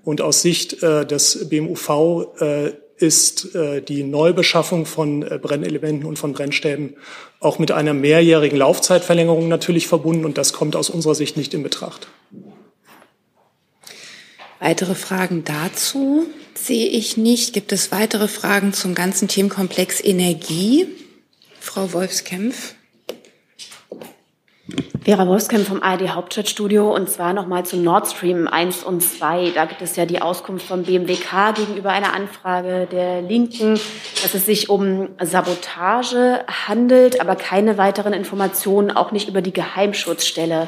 Und aus Sicht äh, des BMUV äh, ist äh, die Neubeschaffung von äh, Brennelementen und von Brennstäben auch mit einer mehrjährigen Laufzeitverlängerung natürlich verbunden und das kommt aus unserer Sicht nicht in Betracht. Weitere Fragen dazu sehe ich nicht. Gibt es weitere Fragen zum ganzen Themenkomplex Energie? Frau Wolfskämpf. Vera Wolfskamp vom ARD Hauptstadtstudio und zwar nochmal zu Nord Stream 1 und 2. Da gibt es ja die Auskunft vom BMWK gegenüber einer Anfrage der Linken, dass es sich um Sabotage handelt, aber keine weiteren Informationen, auch nicht über die Geheimschutzstelle.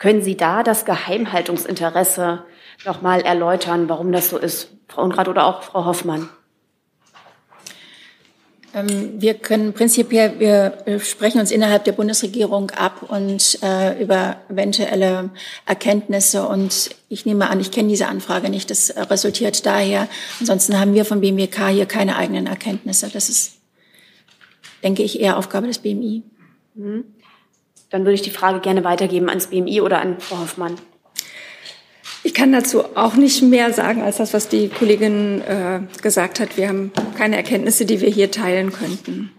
Können Sie da das Geheimhaltungsinteresse nochmal erläutern, warum das so ist, Frau Ungrad oder auch Frau Hoffmann? Ähm, wir können prinzipiell, wir sprechen uns innerhalb der Bundesregierung ab und äh, über eventuelle Erkenntnisse. Und ich nehme an, ich kenne diese Anfrage nicht. Das resultiert daher. Ansonsten haben wir vom BMWK hier keine eigenen Erkenntnisse. Das ist, denke ich, eher Aufgabe des BMI. Mhm. Dann würde ich die Frage gerne weitergeben ans BMI oder an Frau Hoffmann. Ich kann dazu auch nicht mehr sagen als das, was die Kollegin äh, gesagt hat. Wir haben keine Erkenntnisse, die wir hier teilen könnten.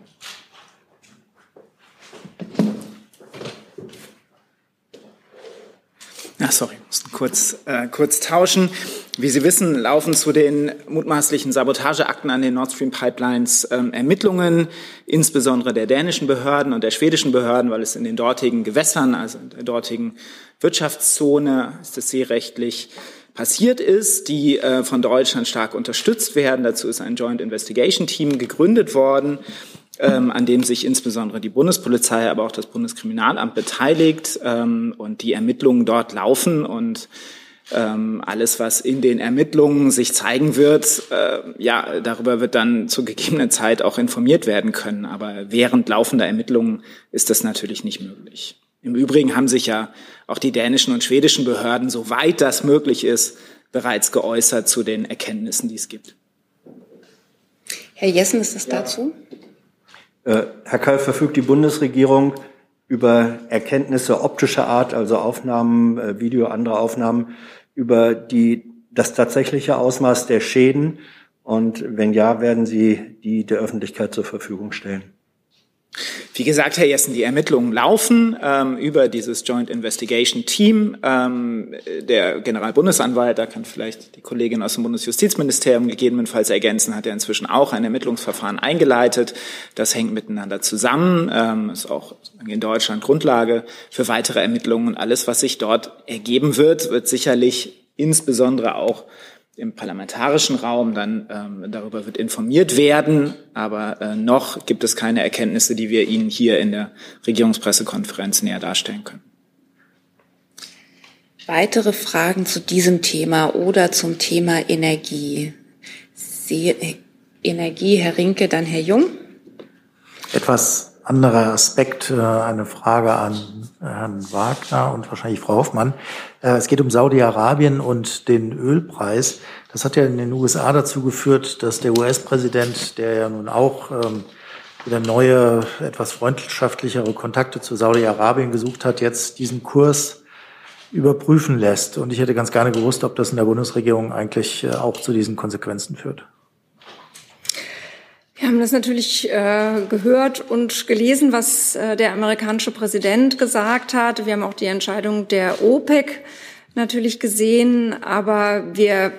Ach, sorry, mussten kurz, äh, kurz tauschen. Wie Sie wissen, laufen zu den mutmaßlichen Sabotageakten an den Nord Stream Pipelines ähm, Ermittlungen, insbesondere der dänischen Behörden und der schwedischen Behörden, weil es in den dortigen Gewässern, also in der dortigen Wirtschaftszone, ist es seerechtlich passiert ist, die äh, von Deutschland stark unterstützt werden. Dazu ist ein Joint Investigation Team gegründet worden ähm, an dem sich insbesondere die Bundespolizei, aber auch das Bundeskriminalamt beteiligt ähm, und die Ermittlungen dort laufen und ähm, alles, was in den Ermittlungen sich zeigen wird, äh, ja, darüber wird dann zu gegebener Zeit auch informiert werden können. Aber während laufender Ermittlungen ist das natürlich nicht möglich. Im Übrigen haben sich ja auch die dänischen und schwedischen Behörden, soweit das möglich ist, bereits geäußert zu den Erkenntnissen, die es gibt. Herr Jessen, ist das dazu? Äh, Herr Kall, verfügt die Bundesregierung über Erkenntnisse optischer Art, also Aufnahmen, äh, Video, andere Aufnahmen, über die, das tatsächliche Ausmaß der Schäden? Und wenn ja, werden Sie die der Öffentlichkeit zur Verfügung stellen? Wie gesagt, Herr Jessen, die Ermittlungen laufen ähm, über dieses Joint Investigation Team. Ähm, der Generalbundesanwalt, da kann vielleicht die Kollegin aus dem Bundesjustizministerium gegebenenfalls ergänzen, hat ja inzwischen auch ein Ermittlungsverfahren eingeleitet. Das hängt miteinander zusammen, ähm, ist auch in Deutschland Grundlage für weitere Ermittlungen. Und alles, was sich dort ergeben wird, wird sicherlich insbesondere auch im parlamentarischen Raum dann ähm, darüber wird informiert werden, aber äh, noch gibt es keine Erkenntnisse, die wir Ihnen hier in der Regierungspressekonferenz näher darstellen können. Weitere Fragen zu diesem Thema oder zum Thema Energie? Sie, Energie, Herr Rinke, dann Herr Jung. Etwas anderer Aspekt, äh, eine Frage an Herrn Wagner und wahrscheinlich Frau Hoffmann. Äh, es geht um Saudi-Arabien und den Ölpreis. Das hat ja in den USA dazu geführt, dass der US-Präsident, der ja nun auch ähm, wieder neue, etwas freundschaftlichere Kontakte zu Saudi-Arabien gesucht hat, jetzt diesen Kurs überprüfen lässt. Und ich hätte ganz gerne gewusst, ob das in der Bundesregierung eigentlich äh, auch zu diesen Konsequenzen führt. Haben das natürlich äh, gehört und gelesen, was äh, der amerikanische Präsident gesagt hat. Wir haben auch die Entscheidung der OPEC natürlich gesehen, aber wir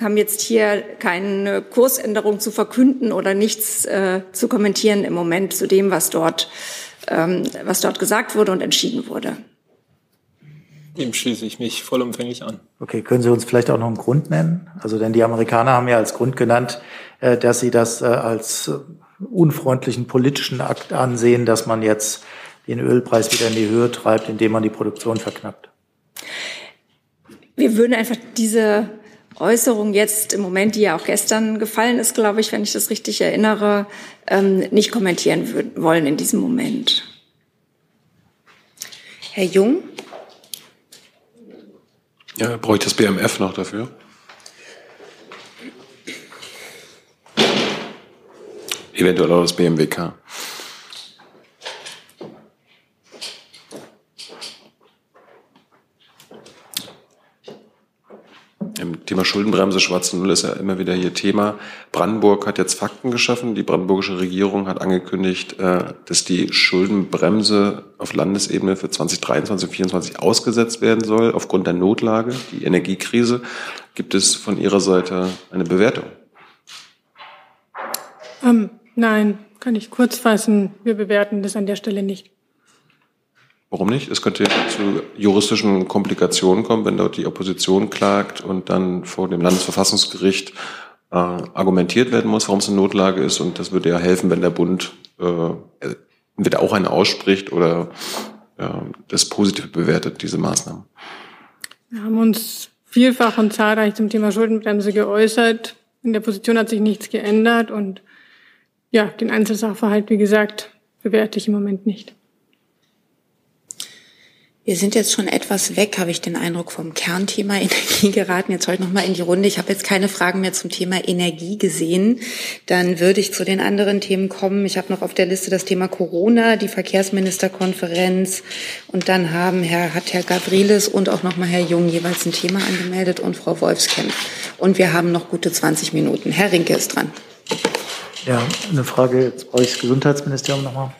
haben jetzt hier keine Kursänderung zu verkünden oder nichts äh, zu kommentieren im Moment zu dem, was dort, ähm, was dort gesagt wurde und entschieden wurde. Dem schließe ich mich vollumfänglich an. Okay, können Sie uns vielleicht auch noch einen Grund nennen? Also denn die Amerikaner haben ja als Grund genannt, äh, dass sie das äh, als äh, unfreundlichen politischen Akt ansehen, dass man jetzt den Ölpreis wieder in die Höhe treibt, indem man die Produktion verknappt. Wir würden einfach diese Äußerung jetzt im Moment, die ja auch gestern gefallen ist, glaube ich, wenn ich das richtig erinnere, ähm, nicht kommentieren wollen in diesem Moment. Herr Jung? Ja, brauche ich das BMF noch dafür? Eventuell auch das BMWK. Im Thema Schuldenbremse, schwarze Null ist ja immer wieder hier Thema. Brandenburg hat jetzt Fakten geschaffen. Die brandenburgische Regierung hat angekündigt, äh, dass die Schuldenbremse auf Landesebene für 2023 und 2024 ausgesetzt werden soll aufgrund der Notlage, die Energiekrise. Gibt es von Ihrer Seite eine Bewertung? Ähm, nein, kann ich kurz fassen. Wir bewerten das an der Stelle nicht. Warum nicht? Es könnte zu juristischen Komplikationen kommen, wenn dort die Opposition klagt und dann vor dem Landesverfassungsgericht äh, argumentiert werden muss, warum es eine Notlage ist. Und das würde ja helfen, wenn der Bund äh, entweder auch eine ausspricht oder äh, das positiv bewertet, diese Maßnahmen. Wir haben uns vielfach und zahlreich zum Thema Schuldenbremse geäußert. In der Position hat sich nichts geändert und ja, den Einzelsachverhalt, wie gesagt, bewerte ich im Moment nicht. Wir sind jetzt schon etwas weg, habe ich den Eindruck, vom Kernthema Energie geraten. Jetzt heute noch mal in die Runde. Ich habe jetzt keine Fragen mehr zum Thema Energie gesehen. Dann würde ich zu den anderen Themen kommen. Ich habe noch auf der Liste das Thema Corona, die Verkehrsministerkonferenz. Und dann haben Herr, hat Herr Gabrieles und auch noch mal Herr Jung jeweils ein Thema angemeldet und Frau Wolfskamp. Und wir haben noch gute 20 Minuten. Herr Rinke ist dran. Ja, eine Frage. Jetzt brauche ich das Gesundheitsministerium noch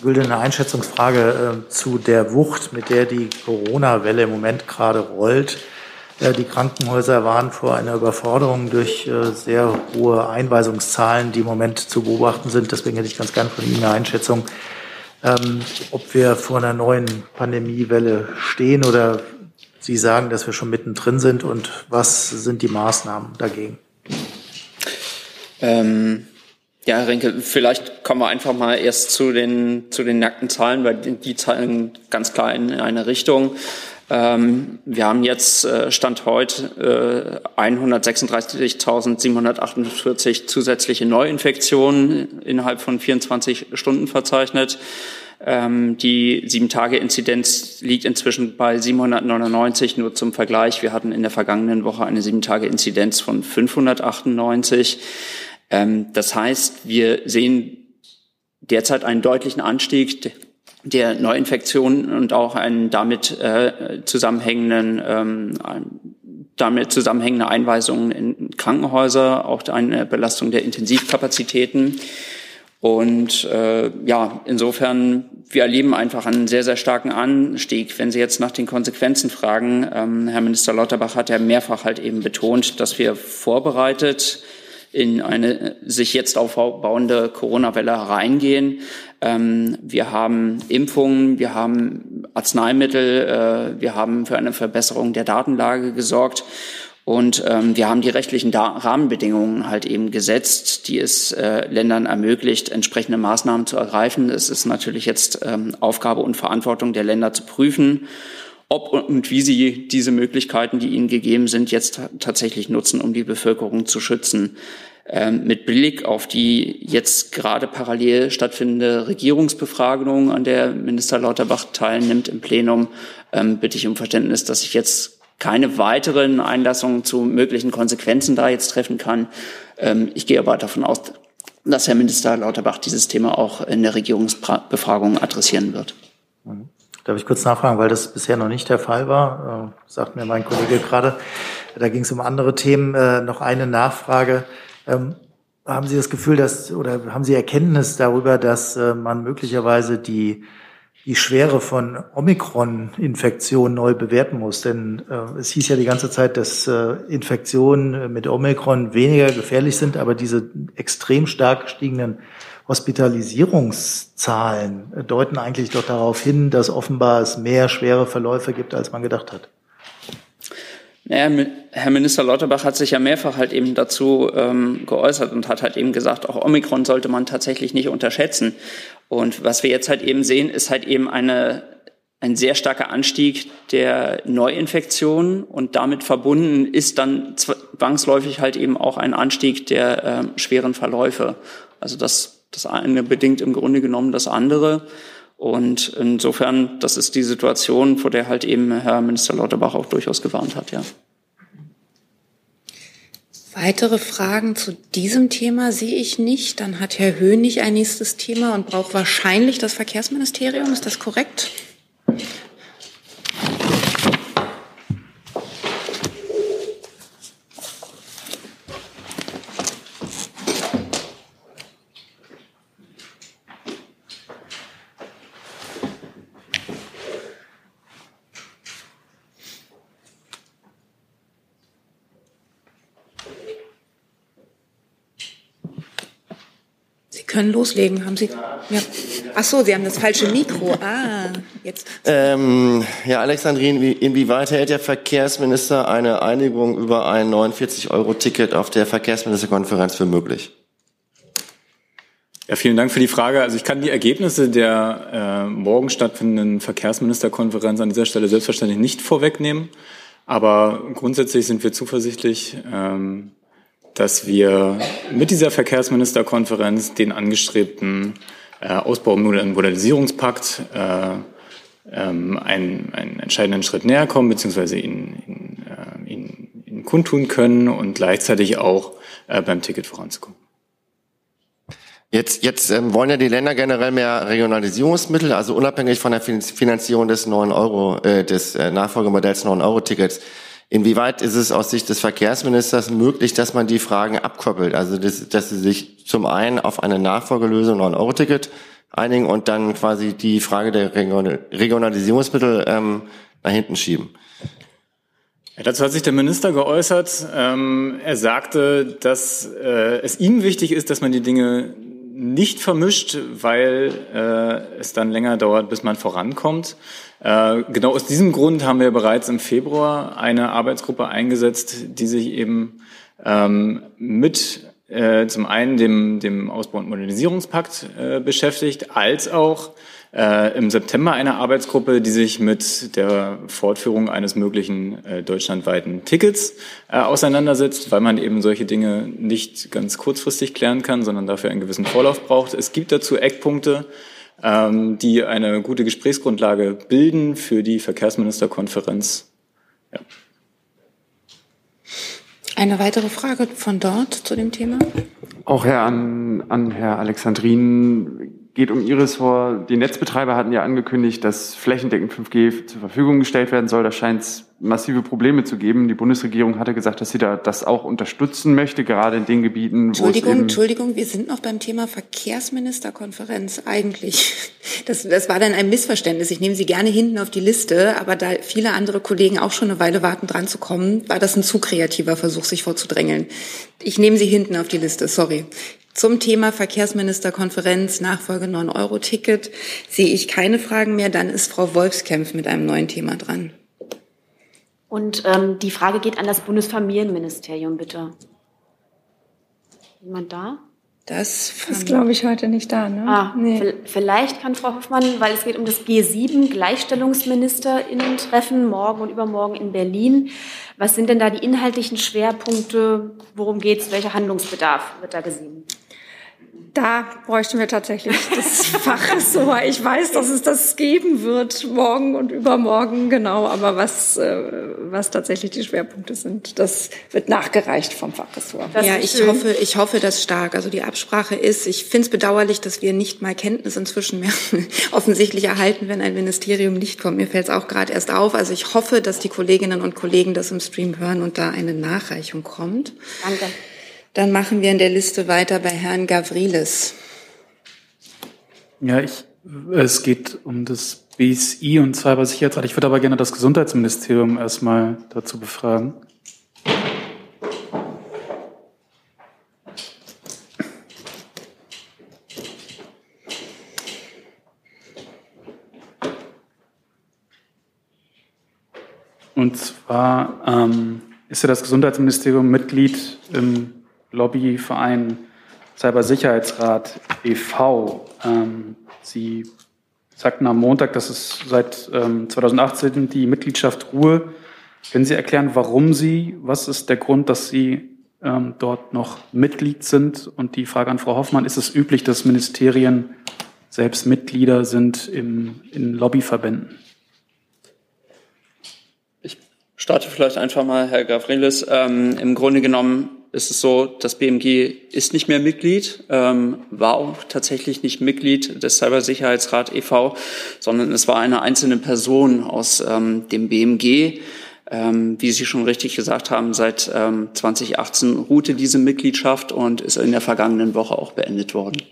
Ich will eine Einschätzungsfrage äh, zu der Wucht, mit der die Corona-Welle im Moment gerade rollt. Äh, die Krankenhäuser waren vor einer Überforderung durch äh, sehr hohe Einweisungszahlen, die im Moment zu beobachten sind. Deswegen hätte ich ganz gerne von Ihnen eine Einschätzung, ähm, ob wir vor einer neuen Pandemiewelle stehen oder Sie sagen, dass wir schon mittendrin sind und was sind die Maßnahmen dagegen? Ähm ja, Herr Renke, vielleicht kommen wir einfach mal erst zu den, zu den nackten Zahlen, weil die zeigen ganz klar in eine Richtung. Ähm, wir haben jetzt äh, Stand heute äh, 136.748 zusätzliche Neuinfektionen innerhalb von 24 Stunden verzeichnet. Ähm, die Sieben-Tage-Inzidenz liegt inzwischen bei 799. Nur zum Vergleich, wir hatten in der vergangenen Woche eine Sieben-Tage-Inzidenz von 598. Ähm, das heißt, wir sehen derzeit einen deutlichen Anstieg der Neuinfektionen und auch einen damit äh, zusammenhängenden ähm, damit zusammenhängende Einweisungen in Krankenhäuser, auch eine Belastung der Intensivkapazitäten. Und äh, ja, insofern, wir erleben einfach einen sehr, sehr starken Anstieg. Wenn Sie jetzt nach den Konsequenzen fragen, ähm, Herr Minister Lauterbach hat ja mehrfach halt eben betont, dass wir vorbereitet in eine sich jetzt aufbauende Corona-Welle hereingehen. Ähm, wir haben Impfungen, wir haben Arzneimittel, äh, wir haben für eine Verbesserung der Datenlage gesorgt. Und ähm, wir haben die rechtlichen da Rahmenbedingungen halt eben gesetzt, die es äh, Ländern ermöglicht, entsprechende Maßnahmen zu ergreifen. Es ist natürlich jetzt ähm, Aufgabe und Verantwortung der Länder zu prüfen, ob und wie sie diese Möglichkeiten, die ihnen gegeben sind, jetzt tatsächlich nutzen, um die Bevölkerung zu schützen. Ähm, mit Blick auf die jetzt gerade parallel stattfindende Regierungsbefragung, an der Minister Lauterbach teilnimmt im Plenum, ähm, bitte ich um Verständnis, dass ich jetzt keine weiteren Einlassungen zu möglichen Konsequenzen da jetzt treffen kann. Ähm, ich gehe aber davon aus, dass Herr Minister Lauterbach dieses Thema auch in der Regierungsbefragung adressieren wird. Darf ich kurz nachfragen, weil das bisher noch nicht der Fall war, äh, sagt mir mein Kollege gerade. Da ging es um andere Themen. Äh, noch eine Nachfrage. Ähm, haben Sie das Gefühl, dass oder haben Sie Erkenntnis darüber, dass äh, man möglicherweise die die Schwere von Omikron-Infektionen neu bewerten muss. Denn äh, es hieß ja die ganze Zeit, dass äh, Infektionen mit Omikron weniger gefährlich sind, aber diese extrem stark gestiegenen Hospitalisierungszahlen deuten eigentlich doch darauf hin, dass offenbar es mehr schwere Verläufe gibt, als man gedacht hat. Naja, Herr Minister Lauterbach hat sich ja mehrfach halt eben dazu ähm, geäußert und hat halt eben gesagt, auch Omikron sollte man tatsächlich nicht unterschätzen. Und was wir jetzt halt eben sehen, ist halt eben eine, ein sehr starker Anstieg der Neuinfektionen und damit verbunden ist dann zwangsläufig halt eben auch ein Anstieg der äh, schweren Verläufe. Also das, das eine bedingt im Grunde genommen das andere. Und insofern, das ist die Situation, vor der halt eben Herr Minister Lauterbach auch durchaus gewarnt hat, ja. Weitere Fragen zu diesem Thema sehe ich nicht. Dann hat Herr Hönig ein nächstes Thema und braucht wahrscheinlich das Verkehrsministerium. Ist das korrekt? Können loslegen. Haben Sie? Ja. Ach so, Sie haben das falsche Mikro. Ah, jetzt. Ähm, ja, Alexandrin, inwieweit hält der Verkehrsminister eine Einigung über ein 49-Euro-Ticket auf der Verkehrsministerkonferenz für möglich? Ja, vielen Dank für die Frage. Also ich kann die Ergebnisse der äh, morgen stattfindenden Verkehrsministerkonferenz an dieser Stelle selbstverständlich nicht vorwegnehmen. Aber grundsätzlich sind wir zuversichtlich, ähm, dass wir mit dieser Verkehrsministerkonferenz den angestrebten äh, Ausbau- und Modernisierungspakt äh, ähm, einen, einen entscheidenden Schritt näher kommen, beziehungsweise ihn, ihn, äh, ihn, ihn kundtun können und gleichzeitig auch äh, beim Ticket voranzukommen. Jetzt, jetzt ähm, wollen ja die Länder generell mehr Regionalisierungsmittel, also unabhängig von der Finanzierung des 9 Euro, äh, des äh, Nachfolgemodells 9 Euro Tickets. Inwieweit ist es aus Sicht des Verkehrsministers möglich, dass man die Fragen abkoppelt? Also, dass, dass sie sich zum einen auf eine Nachfolgelösung 9-Euro-Ticket einigen und dann quasi die Frage der Regionalisierungsmittel ähm, nach hinten schieben? Ja, dazu hat sich der Minister geäußert. Ähm, er sagte, dass äh, es ihm wichtig ist, dass man die Dinge nicht vermischt, weil äh, es dann länger dauert, bis man vorankommt. Äh, genau aus diesem Grund haben wir bereits im Februar eine Arbeitsgruppe eingesetzt, die sich eben ähm, mit äh, zum einen dem, dem Ausbau- und Modernisierungspakt äh, beschäftigt, als auch äh, im September eine Arbeitsgruppe, die sich mit der Fortführung eines möglichen äh, deutschlandweiten Tickets äh, auseinandersetzt, weil man eben solche Dinge nicht ganz kurzfristig klären kann, sondern dafür einen gewissen Vorlauf braucht. Es gibt dazu Eckpunkte, ähm, die eine gute Gesprächsgrundlage bilden für die Verkehrsministerkonferenz. Ja. Eine weitere Frage von dort zu dem Thema? Auch Herr an, an Herr Alexandrin geht um Ihres vor. Die Netzbetreiber hatten ja angekündigt, dass flächendeckend 5G zur Verfügung gestellt werden soll. Da scheint es massive Probleme zu geben. Die Bundesregierung hatte gesagt, dass sie da das auch unterstützen möchte, gerade in den Gebieten, wo Entschuldigung, es Entschuldigung, wir sind noch beim Thema Verkehrsministerkonferenz eigentlich. Das, das war dann ein Missverständnis. Ich nehme Sie gerne hinten auf die Liste, aber da viele andere Kollegen auch schon eine Weile warten, dran zu kommen, war das ein zu kreativer Versuch, sich vorzudrängeln. Ich nehme Sie hinten auf die Liste, sorry. Zum Thema Verkehrsministerkonferenz, Nachfolge 9-Euro-Ticket sehe ich keine Fragen mehr. Dann ist Frau Wolfskämpf mit einem neuen Thema dran. Und ähm, die Frage geht an das Bundesfamilienministerium, bitte. Jemand da? Das ist, glaube ich, heute nicht da. Ne? Ah, nee. Vielleicht kann Frau Hoffmann, weil es geht um das G7 Gleichstellungsministerinnen-Treffen morgen und übermorgen in Berlin. Was sind denn da die inhaltlichen Schwerpunkte? Worum geht es? Welcher Handlungsbedarf wird da gesehen? Da bräuchten wir tatsächlich das Fachressort. Ich weiß, dass es das geben wird, morgen und übermorgen, genau. Aber was, äh, was tatsächlich die Schwerpunkte sind, das wird nachgereicht vom Fachressort. Das ja, ich hoffe, ich hoffe das stark. Also die Absprache ist, ich finde es bedauerlich, dass wir nicht mal Kenntnis inzwischen mehr offensichtlich erhalten, wenn ein Ministerium nicht kommt. Mir fällt es auch gerade erst auf. Also ich hoffe, dass die Kolleginnen und Kollegen das im Stream hören und da eine Nachreichung kommt. Danke. Dann machen wir in der Liste weiter bei Herrn Gavrilis. Ja, ich, es geht um das BSI und Cybersicherheitsrat. Ich würde aber gerne das Gesundheitsministerium erstmal dazu befragen. Und zwar ähm, ist ja das Gesundheitsministerium Mitglied im Lobbyverein Cybersicherheitsrat e.V. Ähm, Sie sagten am Montag, dass es seit ähm, 2018 die Mitgliedschaft Ruhe. Können Sie erklären, warum Sie, was ist der Grund, dass Sie ähm, dort noch Mitglied sind? Und die Frage an Frau Hoffmann, ist es üblich, dass Ministerien selbst Mitglieder sind im, in Lobbyverbänden? Ich starte vielleicht einfach mal, Herr Gavrilis. Ähm, Im Grunde genommen ist es so, das BMG ist nicht mehr Mitglied, ähm, war auch tatsächlich nicht Mitglied des Cybersicherheitsrat e.V., sondern es war eine einzelne Person aus ähm, dem BMG. Ähm, wie Sie schon richtig gesagt haben, seit ähm, 2018 ruhte diese Mitgliedschaft und ist in der vergangenen Woche auch beendet worden.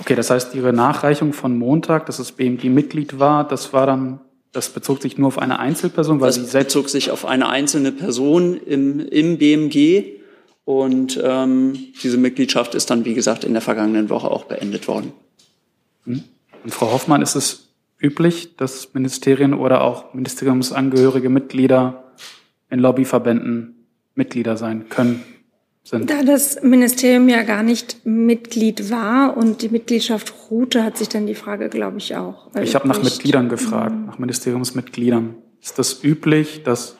Okay, das heißt, Ihre Nachreichung von Montag, dass das BMG Mitglied war, das war dann das bezog sich nur auf eine Einzelperson, weil das sie selbst bezog sich auf eine einzelne Person im, im BMG und ähm, diese Mitgliedschaft ist dann, wie gesagt, in der vergangenen Woche auch beendet worden. Hm. Und Frau Hoffmann, ist es üblich, dass Ministerien oder auch ministeriumsangehörige Mitglieder in Lobbyverbänden Mitglieder sein können? Sind. Da das Ministerium ja gar nicht Mitglied war und die Mitgliedschaft ruhte, hat sich dann die Frage, glaube ich, auch. Ich habe nach Mitgliedern gefragt, mhm. nach Ministeriumsmitgliedern. Ist das üblich, dass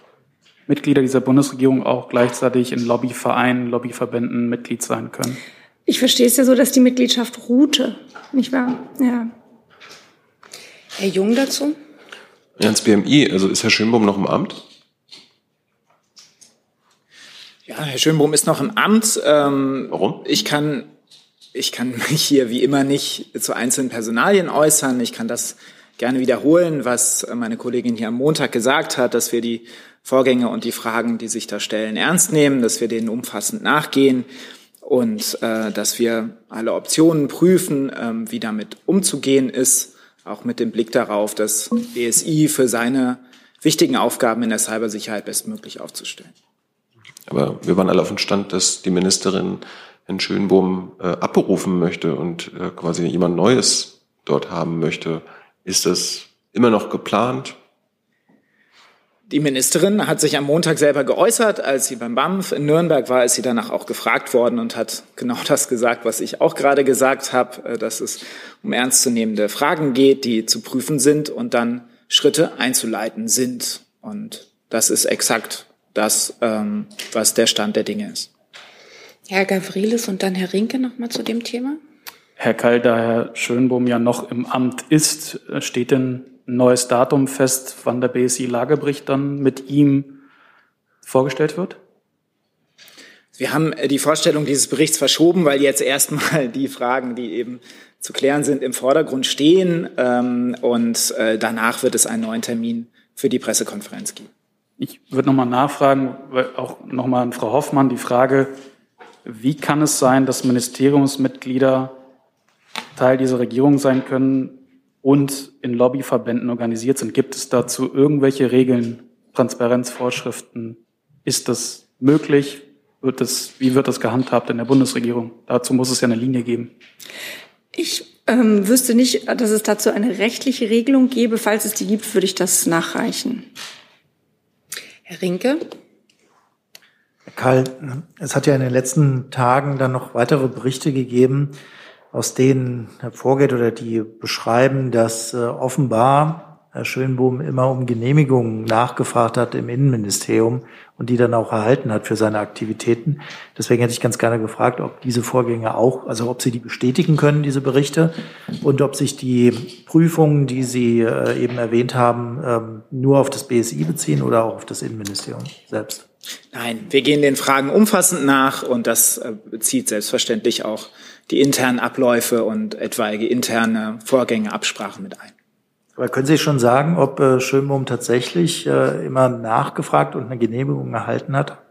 Mitglieder dieser Bundesregierung auch gleichzeitig in Lobbyvereinen, Lobbyverbänden Mitglied sein können? Ich verstehe es ja so, dass die Mitgliedschaft ruhte, nicht wahr? Ja. Herr Jung dazu? Ja, ins BMI, also ist Herr Schönbohm noch im Amt? Ja, Herr Schönbohm ist noch im Amt. Ähm, Warum? Ich kann, ich kann mich hier wie immer nicht zu einzelnen Personalien äußern. Ich kann das gerne wiederholen, was meine Kollegin hier am Montag gesagt hat, dass wir die Vorgänge und die Fragen, die sich da stellen, ernst nehmen, dass wir denen umfassend nachgehen und äh, dass wir alle Optionen prüfen, ähm, wie damit umzugehen ist, auch mit dem Blick darauf, das BSI für seine wichtigen Aufgaben in der Cybersicherheit bestmöglich aufzustellen. Aber wir waren alle auf dem Stand, dass die Ministerin Herrn Schönbohm äh, abberufen möchte und äh, quasi jemand Neues dort haben möchte. Ist das immer noch geplant? Die Ministerin hat sich am Montag selber geäußert, als sie beim BAMF in Nürnberg war, ist sie danach auch gefragt worden und hat genau das gesagt, was ich auch gerade gesagt habe, äh, dass es um ernstzunehmende Fragen geht, die zu prüfen sind und dann Schritte einzuleiten sind. Und das ist exakt das, ähm, was der Stand der Dinge ist. Herr Gavrilis und dann Herr Rinke noch mal zu dem Thema. Herr Kall, da Herr Schönbohm ja noch im Amt ist, steht denn ein neues Datum fest, wann der BSI-Lagebericht dann mit ihm vorgestellt wird? Wir haben die Vorstellung dieses Berichts verschoben, weil jetzt erstmal die Fragen, die eben zu klären sind, im Vordergrund stehen. Ähm, und äh, danach wird es einen neuen Termin für die Pressekonferenz geben. Ich würde nochmal nachfragen, auch nochmal an Frau Hoffmann, die Frage, wie kann es sein, dass Ministeriumsmitglieder Teil dieser Regierung sein können und in Lobbyverbänden organisiert sind? Gibt es dazu irgendwelche Regeln, Transparenzvorschriften? Ist das möglich? Wird das, wie wird das gehandhabt in der Bundesregierung? Dazu muss es ja eine Linie geben. Ich ähm, wüsste nicht, dass es dazu eine rechtliche Regelung gäbe. Falls es die gibt, würde ich das nachreichen. Herr Rinke. Karl, es hat ja in den letzten Tagen dann noch weitere Berichte gegeben, aus denen hervorgeht oder die beschreiben, dass äh, offenbar Herr Schönbohm immer um Genehmigungen nachgefragt hat im Innenministerium und die dann auch erhalten hat für seine Aktivitäten. Deswegen hätte ich ganz gerne gefragt, ob diese Vorgänge auch, also ob Sie die bestätigen können, diese Berichte, und ob sich die Prüfungen, die Sie äh, eben erwähnt haben, ähm, nur auf das BSI beziehen oder auch auf das Innenministerium selbst. Nein, wir gehen den Fragen umfassend nach und das äh, bezieht selbstverständlich auch die internen Abläufe und etwaige interne Vorgänge, Absprachen mit ein. Aber können Sie schon sagen, ob äh, Schönbohm tatsächlich äh, immer nachgefragt und eine Genehmigung erhalten hat?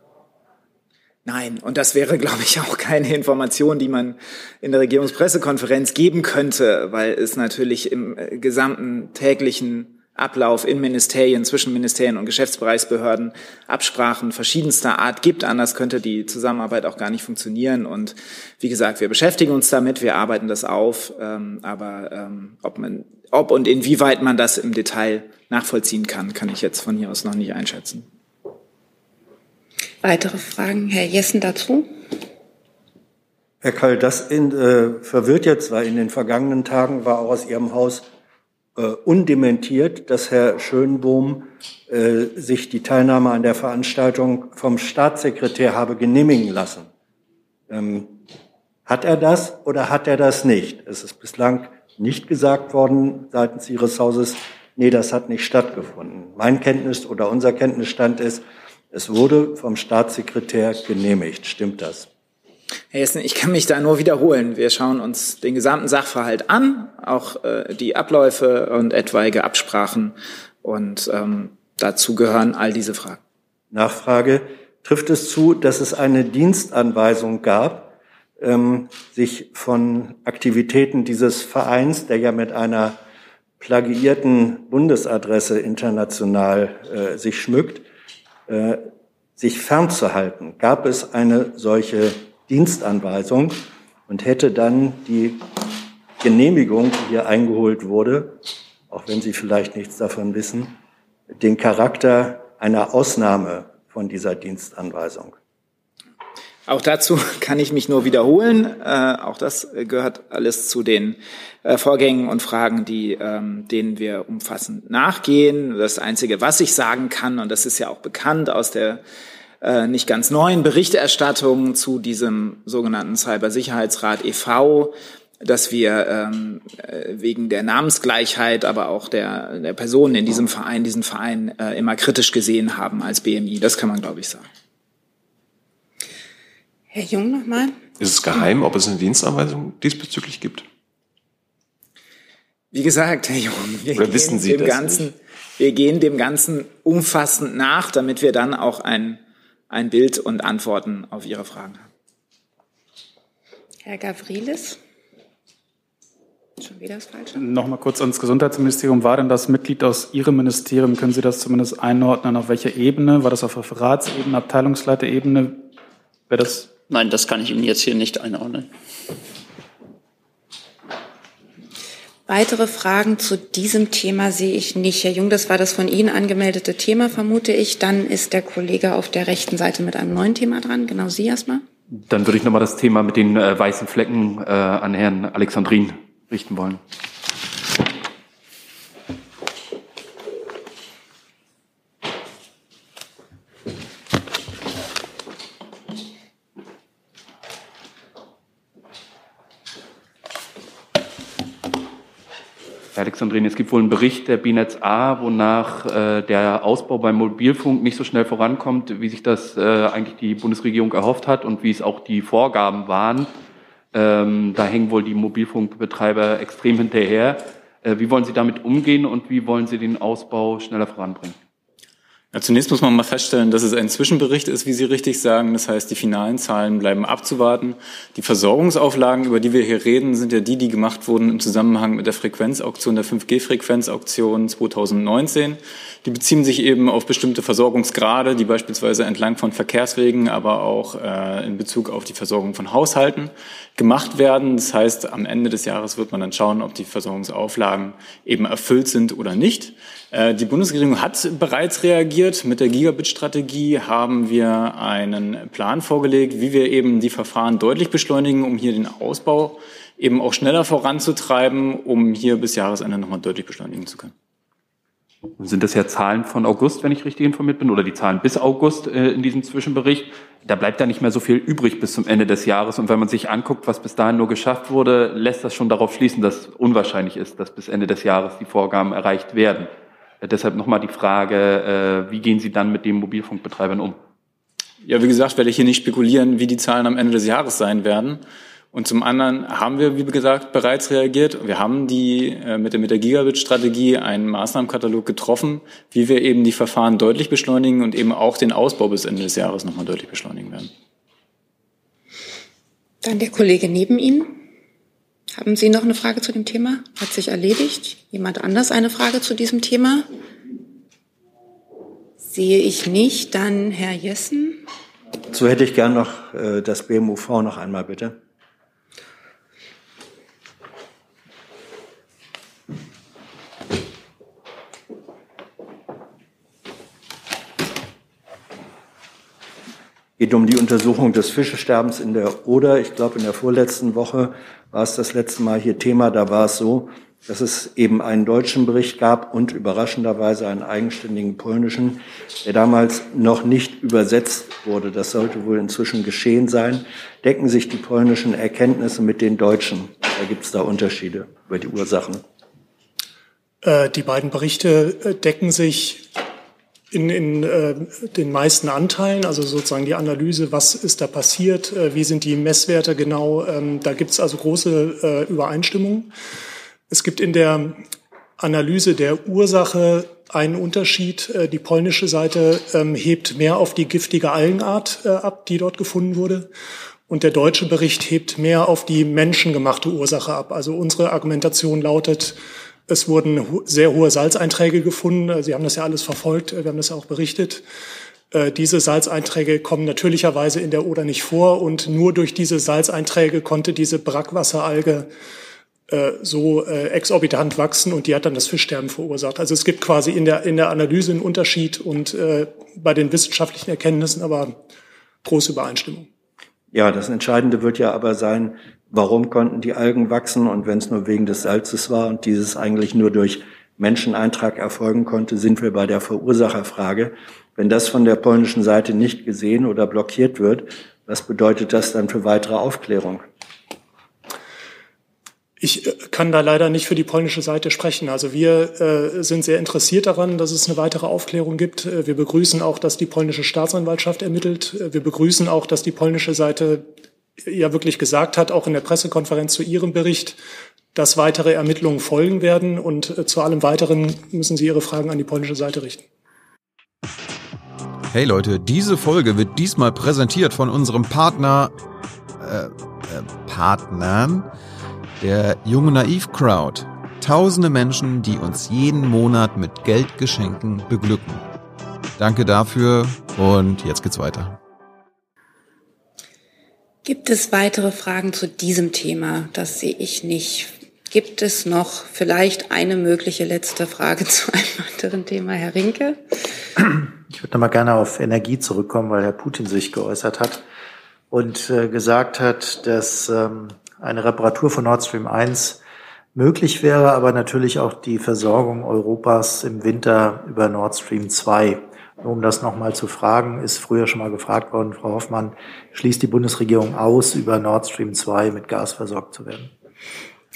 Nein, und das wäre, glaube ich, auch keine Information, die man in der Regierungspressekonferenz geben könnte, weil es natürlich im äh, gesamten täglichen Ablauf in Ministerien, zwischen Ministerien und Geschäftsbereichsbehörden Absprachen verschiedenster Art gibt. Anders könnte die Zusammenarbeit auch gar nicht funktionieren. Und wie gesagt, wir beschäftigen uns damit, wir arbeiten das auf. Ähm, aber ähm, ob, man, ob und inwieweit man das im Detail nachvollziehen kann, kann ich jetzt von hier aus noch nicht einschätzen. Weitere Fragen, Herr Jessen dazu? Herr Kall, das in, äh, verwirrt jetzt, weil in den vergangenen Tagen war auch aus Ihrem Haus äh, undementiert, dass Herr Schönbohm äh, sich die Teilnahme an der Veranstaltung vom Staatssekretär habe genehmigen lassen. Ähm, hat er das oder hat er das nicht? Es ist bislang nicht gesagt worden seitens Ihres Hauses, nee, das hat nicht stattgefunden. Mein Kenntnis oder unser Kenntnisstand ist, es wurde vom Staatssekretär genehmigt. Stimmt das? Herr Jessen, ich kann mich da nur wiederholen. Wir schauen uns den gesamten Sachverhalt an, auch äh, die Abläufe und etwaige Absprachen. Und ähm, dazu gehören all diese Fragen. Nachfrage. Trifft es zu, dass es eine Dienstanweisung gab, ähm, sich von Aktivitäten dieses Vereins, der ja mit einer plagiierten Bundesadresse international äh, sich schmückt, äh, sich fernzuhalten? Gab es eine solche Dienstanweisung und hätte dann die Genehmigung, die hier eingeholt wurde, auch wenn Sie vielleicht nichts davon wissen, den Charakter einer Ausnahme von dieser Dienstanweisung. Auch dazu kann ich mich nur wiederholen. Äh, auch das gehört alles zu den äh, Vorgängen und Fragen, die, ähm, denen wir umfassend nachgehen. Das Einzige, was ich sagen kann, und das ist ja auch bekannt aus der äh, nicht ganz neuen Berichterstattung zu diesem sogenannten Cybersicherheitsrat e.V., dass wir ähm, äh, wegen der Namensgleichheit, aber auch der, der Personen in diesem Verein, diesen Verein äh, immer kritisch gesehen haben als BMI. Das kann man, glaube ich, sagen. Herr Jung nochmal. Ist es geheim, ob es eine Dienstanweisung diesbezüglich gibt? Wie gesagt, Herr Jung, wir, Oder wissen Sie dem das Ganzen, wir gehen dem Ganzen umfassend nach, damit wir dann auch ein ein Bild und Antworten auf Ihre Fragen haben. Herr Gavrilis. Schon wieder das Falsche. Nochmal kurz ans Gesundheitsministerium. War denn das Mitglied aus Ihrem Ministerium? Können Sie das zumindest einordnen? Auf welcher Ebene? War das auf Referatsebene, Abteilungsleiterebene? Wäre das? Nein, das kann ich Ihnen jetzt hier nicht einordnen. Weitere Fragen zu diesem Thema sehe ich nicht. Herr Jung, das war das von Ihnen angemeldete Thema, vermute ich. Dann ist der Kollege auf der rechten Seite mit einem neuen Thema dran. Genau Sie erstmal. Dann würde ich nochmal das Thema mit den äh, weißen Flecken äh, an Herrn Alexandrin richten wollen. Herr Alexandrin, es gibt wohl einen Bericht der BNetz A, wonach äh, der Ausbau beim Mobilfunk nicht so schnell vorankommt, wie sich das äh, eigentlich die Bundesregierung erhofft hat und wie es auch die Vorgaben waren. Ähm, da hängen wohl die Mobilfunkbetreiber extrem hinterher. Äh, wie wollen Sie damit umgehen und wie wollen Sie den Ausbau schneller voranbringen? Ja, zunächst muss man mal feststellen, dass es ein Zwischenbericht ist, wie Sie richtig sagen. Das heißt, die finalen Zahlen bleiben abzuwarten. Die Versorgungsauflagen, über die wir hier reden, sind ja die, die gemacht wurden im Zusammenhang mit der Frequenzauktion, der 5G-Frequenzauktion 2019. Die beziehen sich eben auf bestimmte Versorgungsgrade, die beispielsweise entlang von Verkehrswegen, aber auch äh, in Bezug auf die Versorgung von Haushalten gemacht werden. Das heißt, am Ende des Jahres wird man dann schauen, ob die Versorgungsauflagen eben erfüllt sind oder nicht. Äh, die Bundesregierung hat bereits reagiert. Mit der Gigabit-Strategie haben wir einen Plan vorgelegt, wie wir eben die Verfahren deutlich beschleunigen, um hier den Ausbau eben auch schneller voranzutreiben, um hier bis Jahresende nochmal deutlich beschleunigen zu können. Sind das ja Zahlen von August, wenn ich richtig informiert bin, oder die Zahlen bis August äh, in diesem Zwischenbericht. Da bleibt da nicht mehr so viel übrig bis zum Ende des Jahres. Und wenn man sich anguckt, was bis dahin nur geschafft wurde, lässt das schon darauf schließen, dass unwahrscheinlich ist, dass bis Ende des Jahres die Vorgaben erreicht werden. Äh, deshalb nochmal die Frage, äh, wie gehen Sie dann mit den Mobilfunkbetreibern um? Ja, wie gesagt, werde ich hier nicht spekulieren, wie die Zahlen am Ende des Jahres sein werden. Und zum anderen haben wir, wie gesagt, bereits reagiert. Wir haben die äh, mit der, mit der Gigabit-Strategie einen Maßnahmenkatalog getroffen, wie wir eben die Verfahren deutlich beschleunigen und eben auch den Ausbau bis Ende des Jahres nochmal deutlich beschleunigen werden. Dann der Kollege neben Ihnen. Haben Sie noch eine Frage zu dem Thema? Hat sich erledigt? Jemand anders eine Frage zu diesem Thema? Sehe ich nicht. Dann Herr Jessen. So hätte ich gern noch äh, das BMUV noch einmal, bitte. Geht um die Untersuchung des Fischesterbens in der Oder. Ich glaube, in der vorletzten Woche war es das letzte Mal hier Thema. Da war es so, dass es eben einen deutschen Bericht gab und überraschenderweise einen eigenständigen polnischen, der damals noch nicht übersetzt wurde. Das sollte wohl inzwischen geschehen sein. Decken sich die polnischen Erkenntnisse mit den deutschen? Da gibt es da Unterschiede über die Ursachen. Äh, die beiden Berichte äh, decken sich in, in äh, den meisten Anteilen, also sozusagen die Analyse, was ist da passiert, äh, wie sind die Messwerte genau, ähm, da gibt es also große äh, Übereinstimmungen. Es gibt in der Analyse der Ursache einen Unterschied. Äh, die polnische Seite ähm, hebt mehr auf die giftige Algenart äh, ab, die dort gefunden wurde. Und der deutsche Bericht hebt mehr auf die menschengemachte Ursache ab. Also unsere Argumentation lautet, es wurden sehr hohe Salzeinträge gefunden. Sie haben das ja alles verfolgt. Wir haben das ja auch berichtet. Äh, diese Salzeinträge kommen natürlicherweise in der Oder nicht vor und nur durch diese Salzeinträge konnte diese Brackwasseralge äh, so äh, exorbitant wachsen und die hat dann das Fischsterben verursacht. Also es gibt quasi in der, in der Analyse einen Unterschied und bei den wissenschaftlichen Erkenntnissen aber große Übereinstimmung. Ja, das Entscheidende wird ja aber sein, warum konnten die Algen wachsen und wenn es nur wegen des Salzes war und dieses eigentlich nur durch Menscheneintrag erfolgen konnte, sind wir bei der Verursacherfrage. Wenn das von der polnischen Seite nicht gesehen oder blockiert wird, was bedeutet das dann für weitere Aufklärung? Ich äh, kann da leider nicht für die polnische Seite sprechen. Also wir äh, sind sehr interessiert daran, dass es eine weitere Aufklärung gibt. Äh, wir begrüßen auch, dass die polnische Staatsanwaltschaft ermittelt. Äh, wir begrüßen auch, dass die polnische Seite ja wirklich gesagt hat, auch in der Pressekonferenz zu Ihrem Bericht, dass weitere Ermittlungen folgen werden. Und äh, zu allem Weiteren müssen Sie Ihre Fragen an die polnische Seite richten. Hey Leute, diese Folge wird diesmal präsentiert von unserem Partner, äh, äh, Partnern, der Junge Naiv Crowd. Tausende Menschen, die uns jeden Monat mit Geldgeschenken beglücken. Danke dafür und jetzt geht's weiter. Gibt es weitere Fragen zu diesem Thema? Das sehe ich nicht. Gibt es noch vielleicht eine mögliche letzte Frage zu einem anderen Thema, Herr Rinke? Ich würde noch mal gerne auf Energie zurückkommen, weil Herr Putin sich geäußert hat und äh, gesagt hat, dass ähm, eine Reparatur von Nord Stream 1 möglich wäre, aber natürlich auch die Versorgung Europas im Winter über Nord Stream 2. Um das nochmal zu fragen, ist früher schon mal gefragt worden, Frau Hoffmann, schließt die Bundesregierung aus, über Nord Stream 2 mit Gas versorgt zu werden?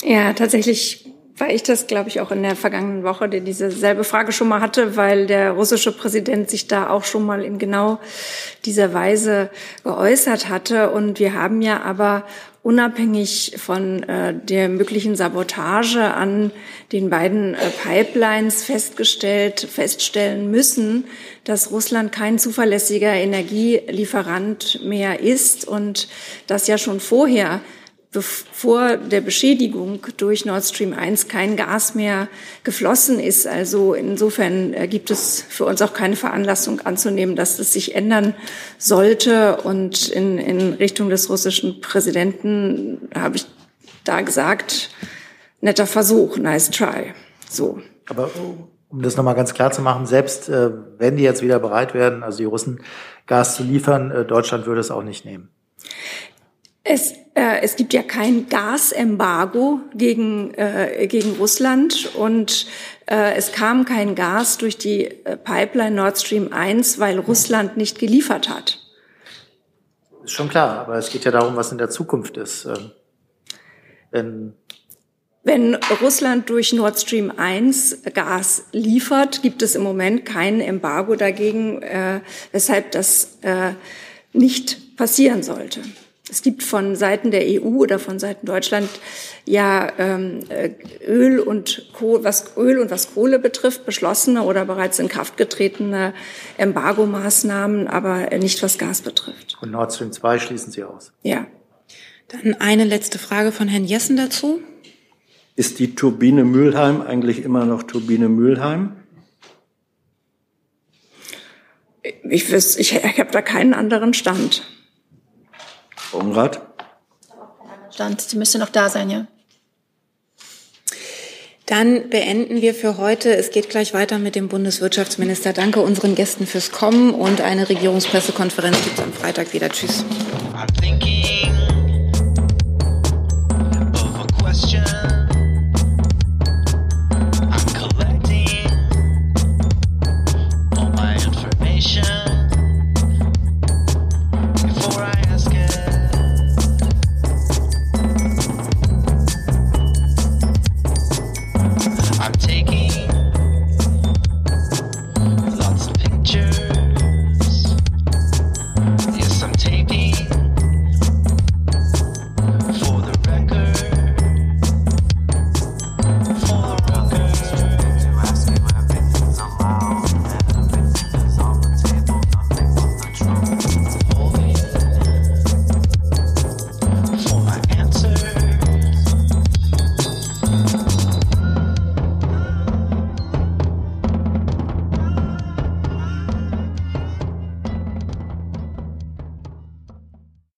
Ja, tatsächlich war ich das, glaube ich, auch in der vergangenen Woche, der diese selbe Frage schon mal hatte, weil der russische Präsident sich da auch schon mal in genau dieser Weise geäußert hatte. Und wir haben ja aber unabhängig von äh, der möglichen Sabotage an den beiden äh, Pipelines festgestellt, feststellen müssen, dass Russland kein zuverlässiger Energielieferant mehr ist und dass ja schon vorher bevor der Beschädigung durch Nord Stream 1 kein Gas mehr geflossen ist. Also insofern äh, gibt es für uns auch keine Veranlassung anzunehmen, dass das sich ändern sollte. Und in, in Richtung des russischen Präsidenten habe ich da gesagt, netter Versuch, nice try. So. Aber um das nochmal ganz klar zu machen, selbst äh, wenn die jetzt wieder bereit werden, also die Russen Gas zu liefern, äh, Deutschland würde es auch nicht nehmen. Es es gibt ja kein Gasembargo gegen, äh, gegen Russland und äh, es kam kein Gas durch die äh, Pipeline Nord Stream 1, weil Russland nicht geliefert hat. Ist schon klar, aber es geht ja darum, was in der Zukunft ist. Ähm, wenn wenn Russland durch Nord Stream 1 Gas liefert, gibt es im Moment kein Embargo dagegen, äh, weshalb das äh, nicht passieren sollte. Es gibt von Seiten der EU oder von Seiten Deutschland ja ähm, äh, Öl und Kohle, was Öl und was Kohle betrifft, beschlossene oder bereits in Kraft getretene Embargomaßnahmen, aber nicht was Gas betrifft. Und Nord Stream 2 schließen Sie aus. Ja. Dann eine letzte Frage von Herrn Jessen dazu. Ist die Turbine Mülheim eigentlich immer noch Turbine Mülheim? Ich, ich, ich habe da keinen anderen Stand. Umrat? Stand. Sie müsste noch da sein, ja. Dann beenden wir für heute. Es geht gleich weiter mit dem Bundeswirtschaftsminister. Danke unseren Gästen fürs Kommen und eine Regierungspressekonferenz gibt es am Freitag wieder. Tschüss. I'm thinking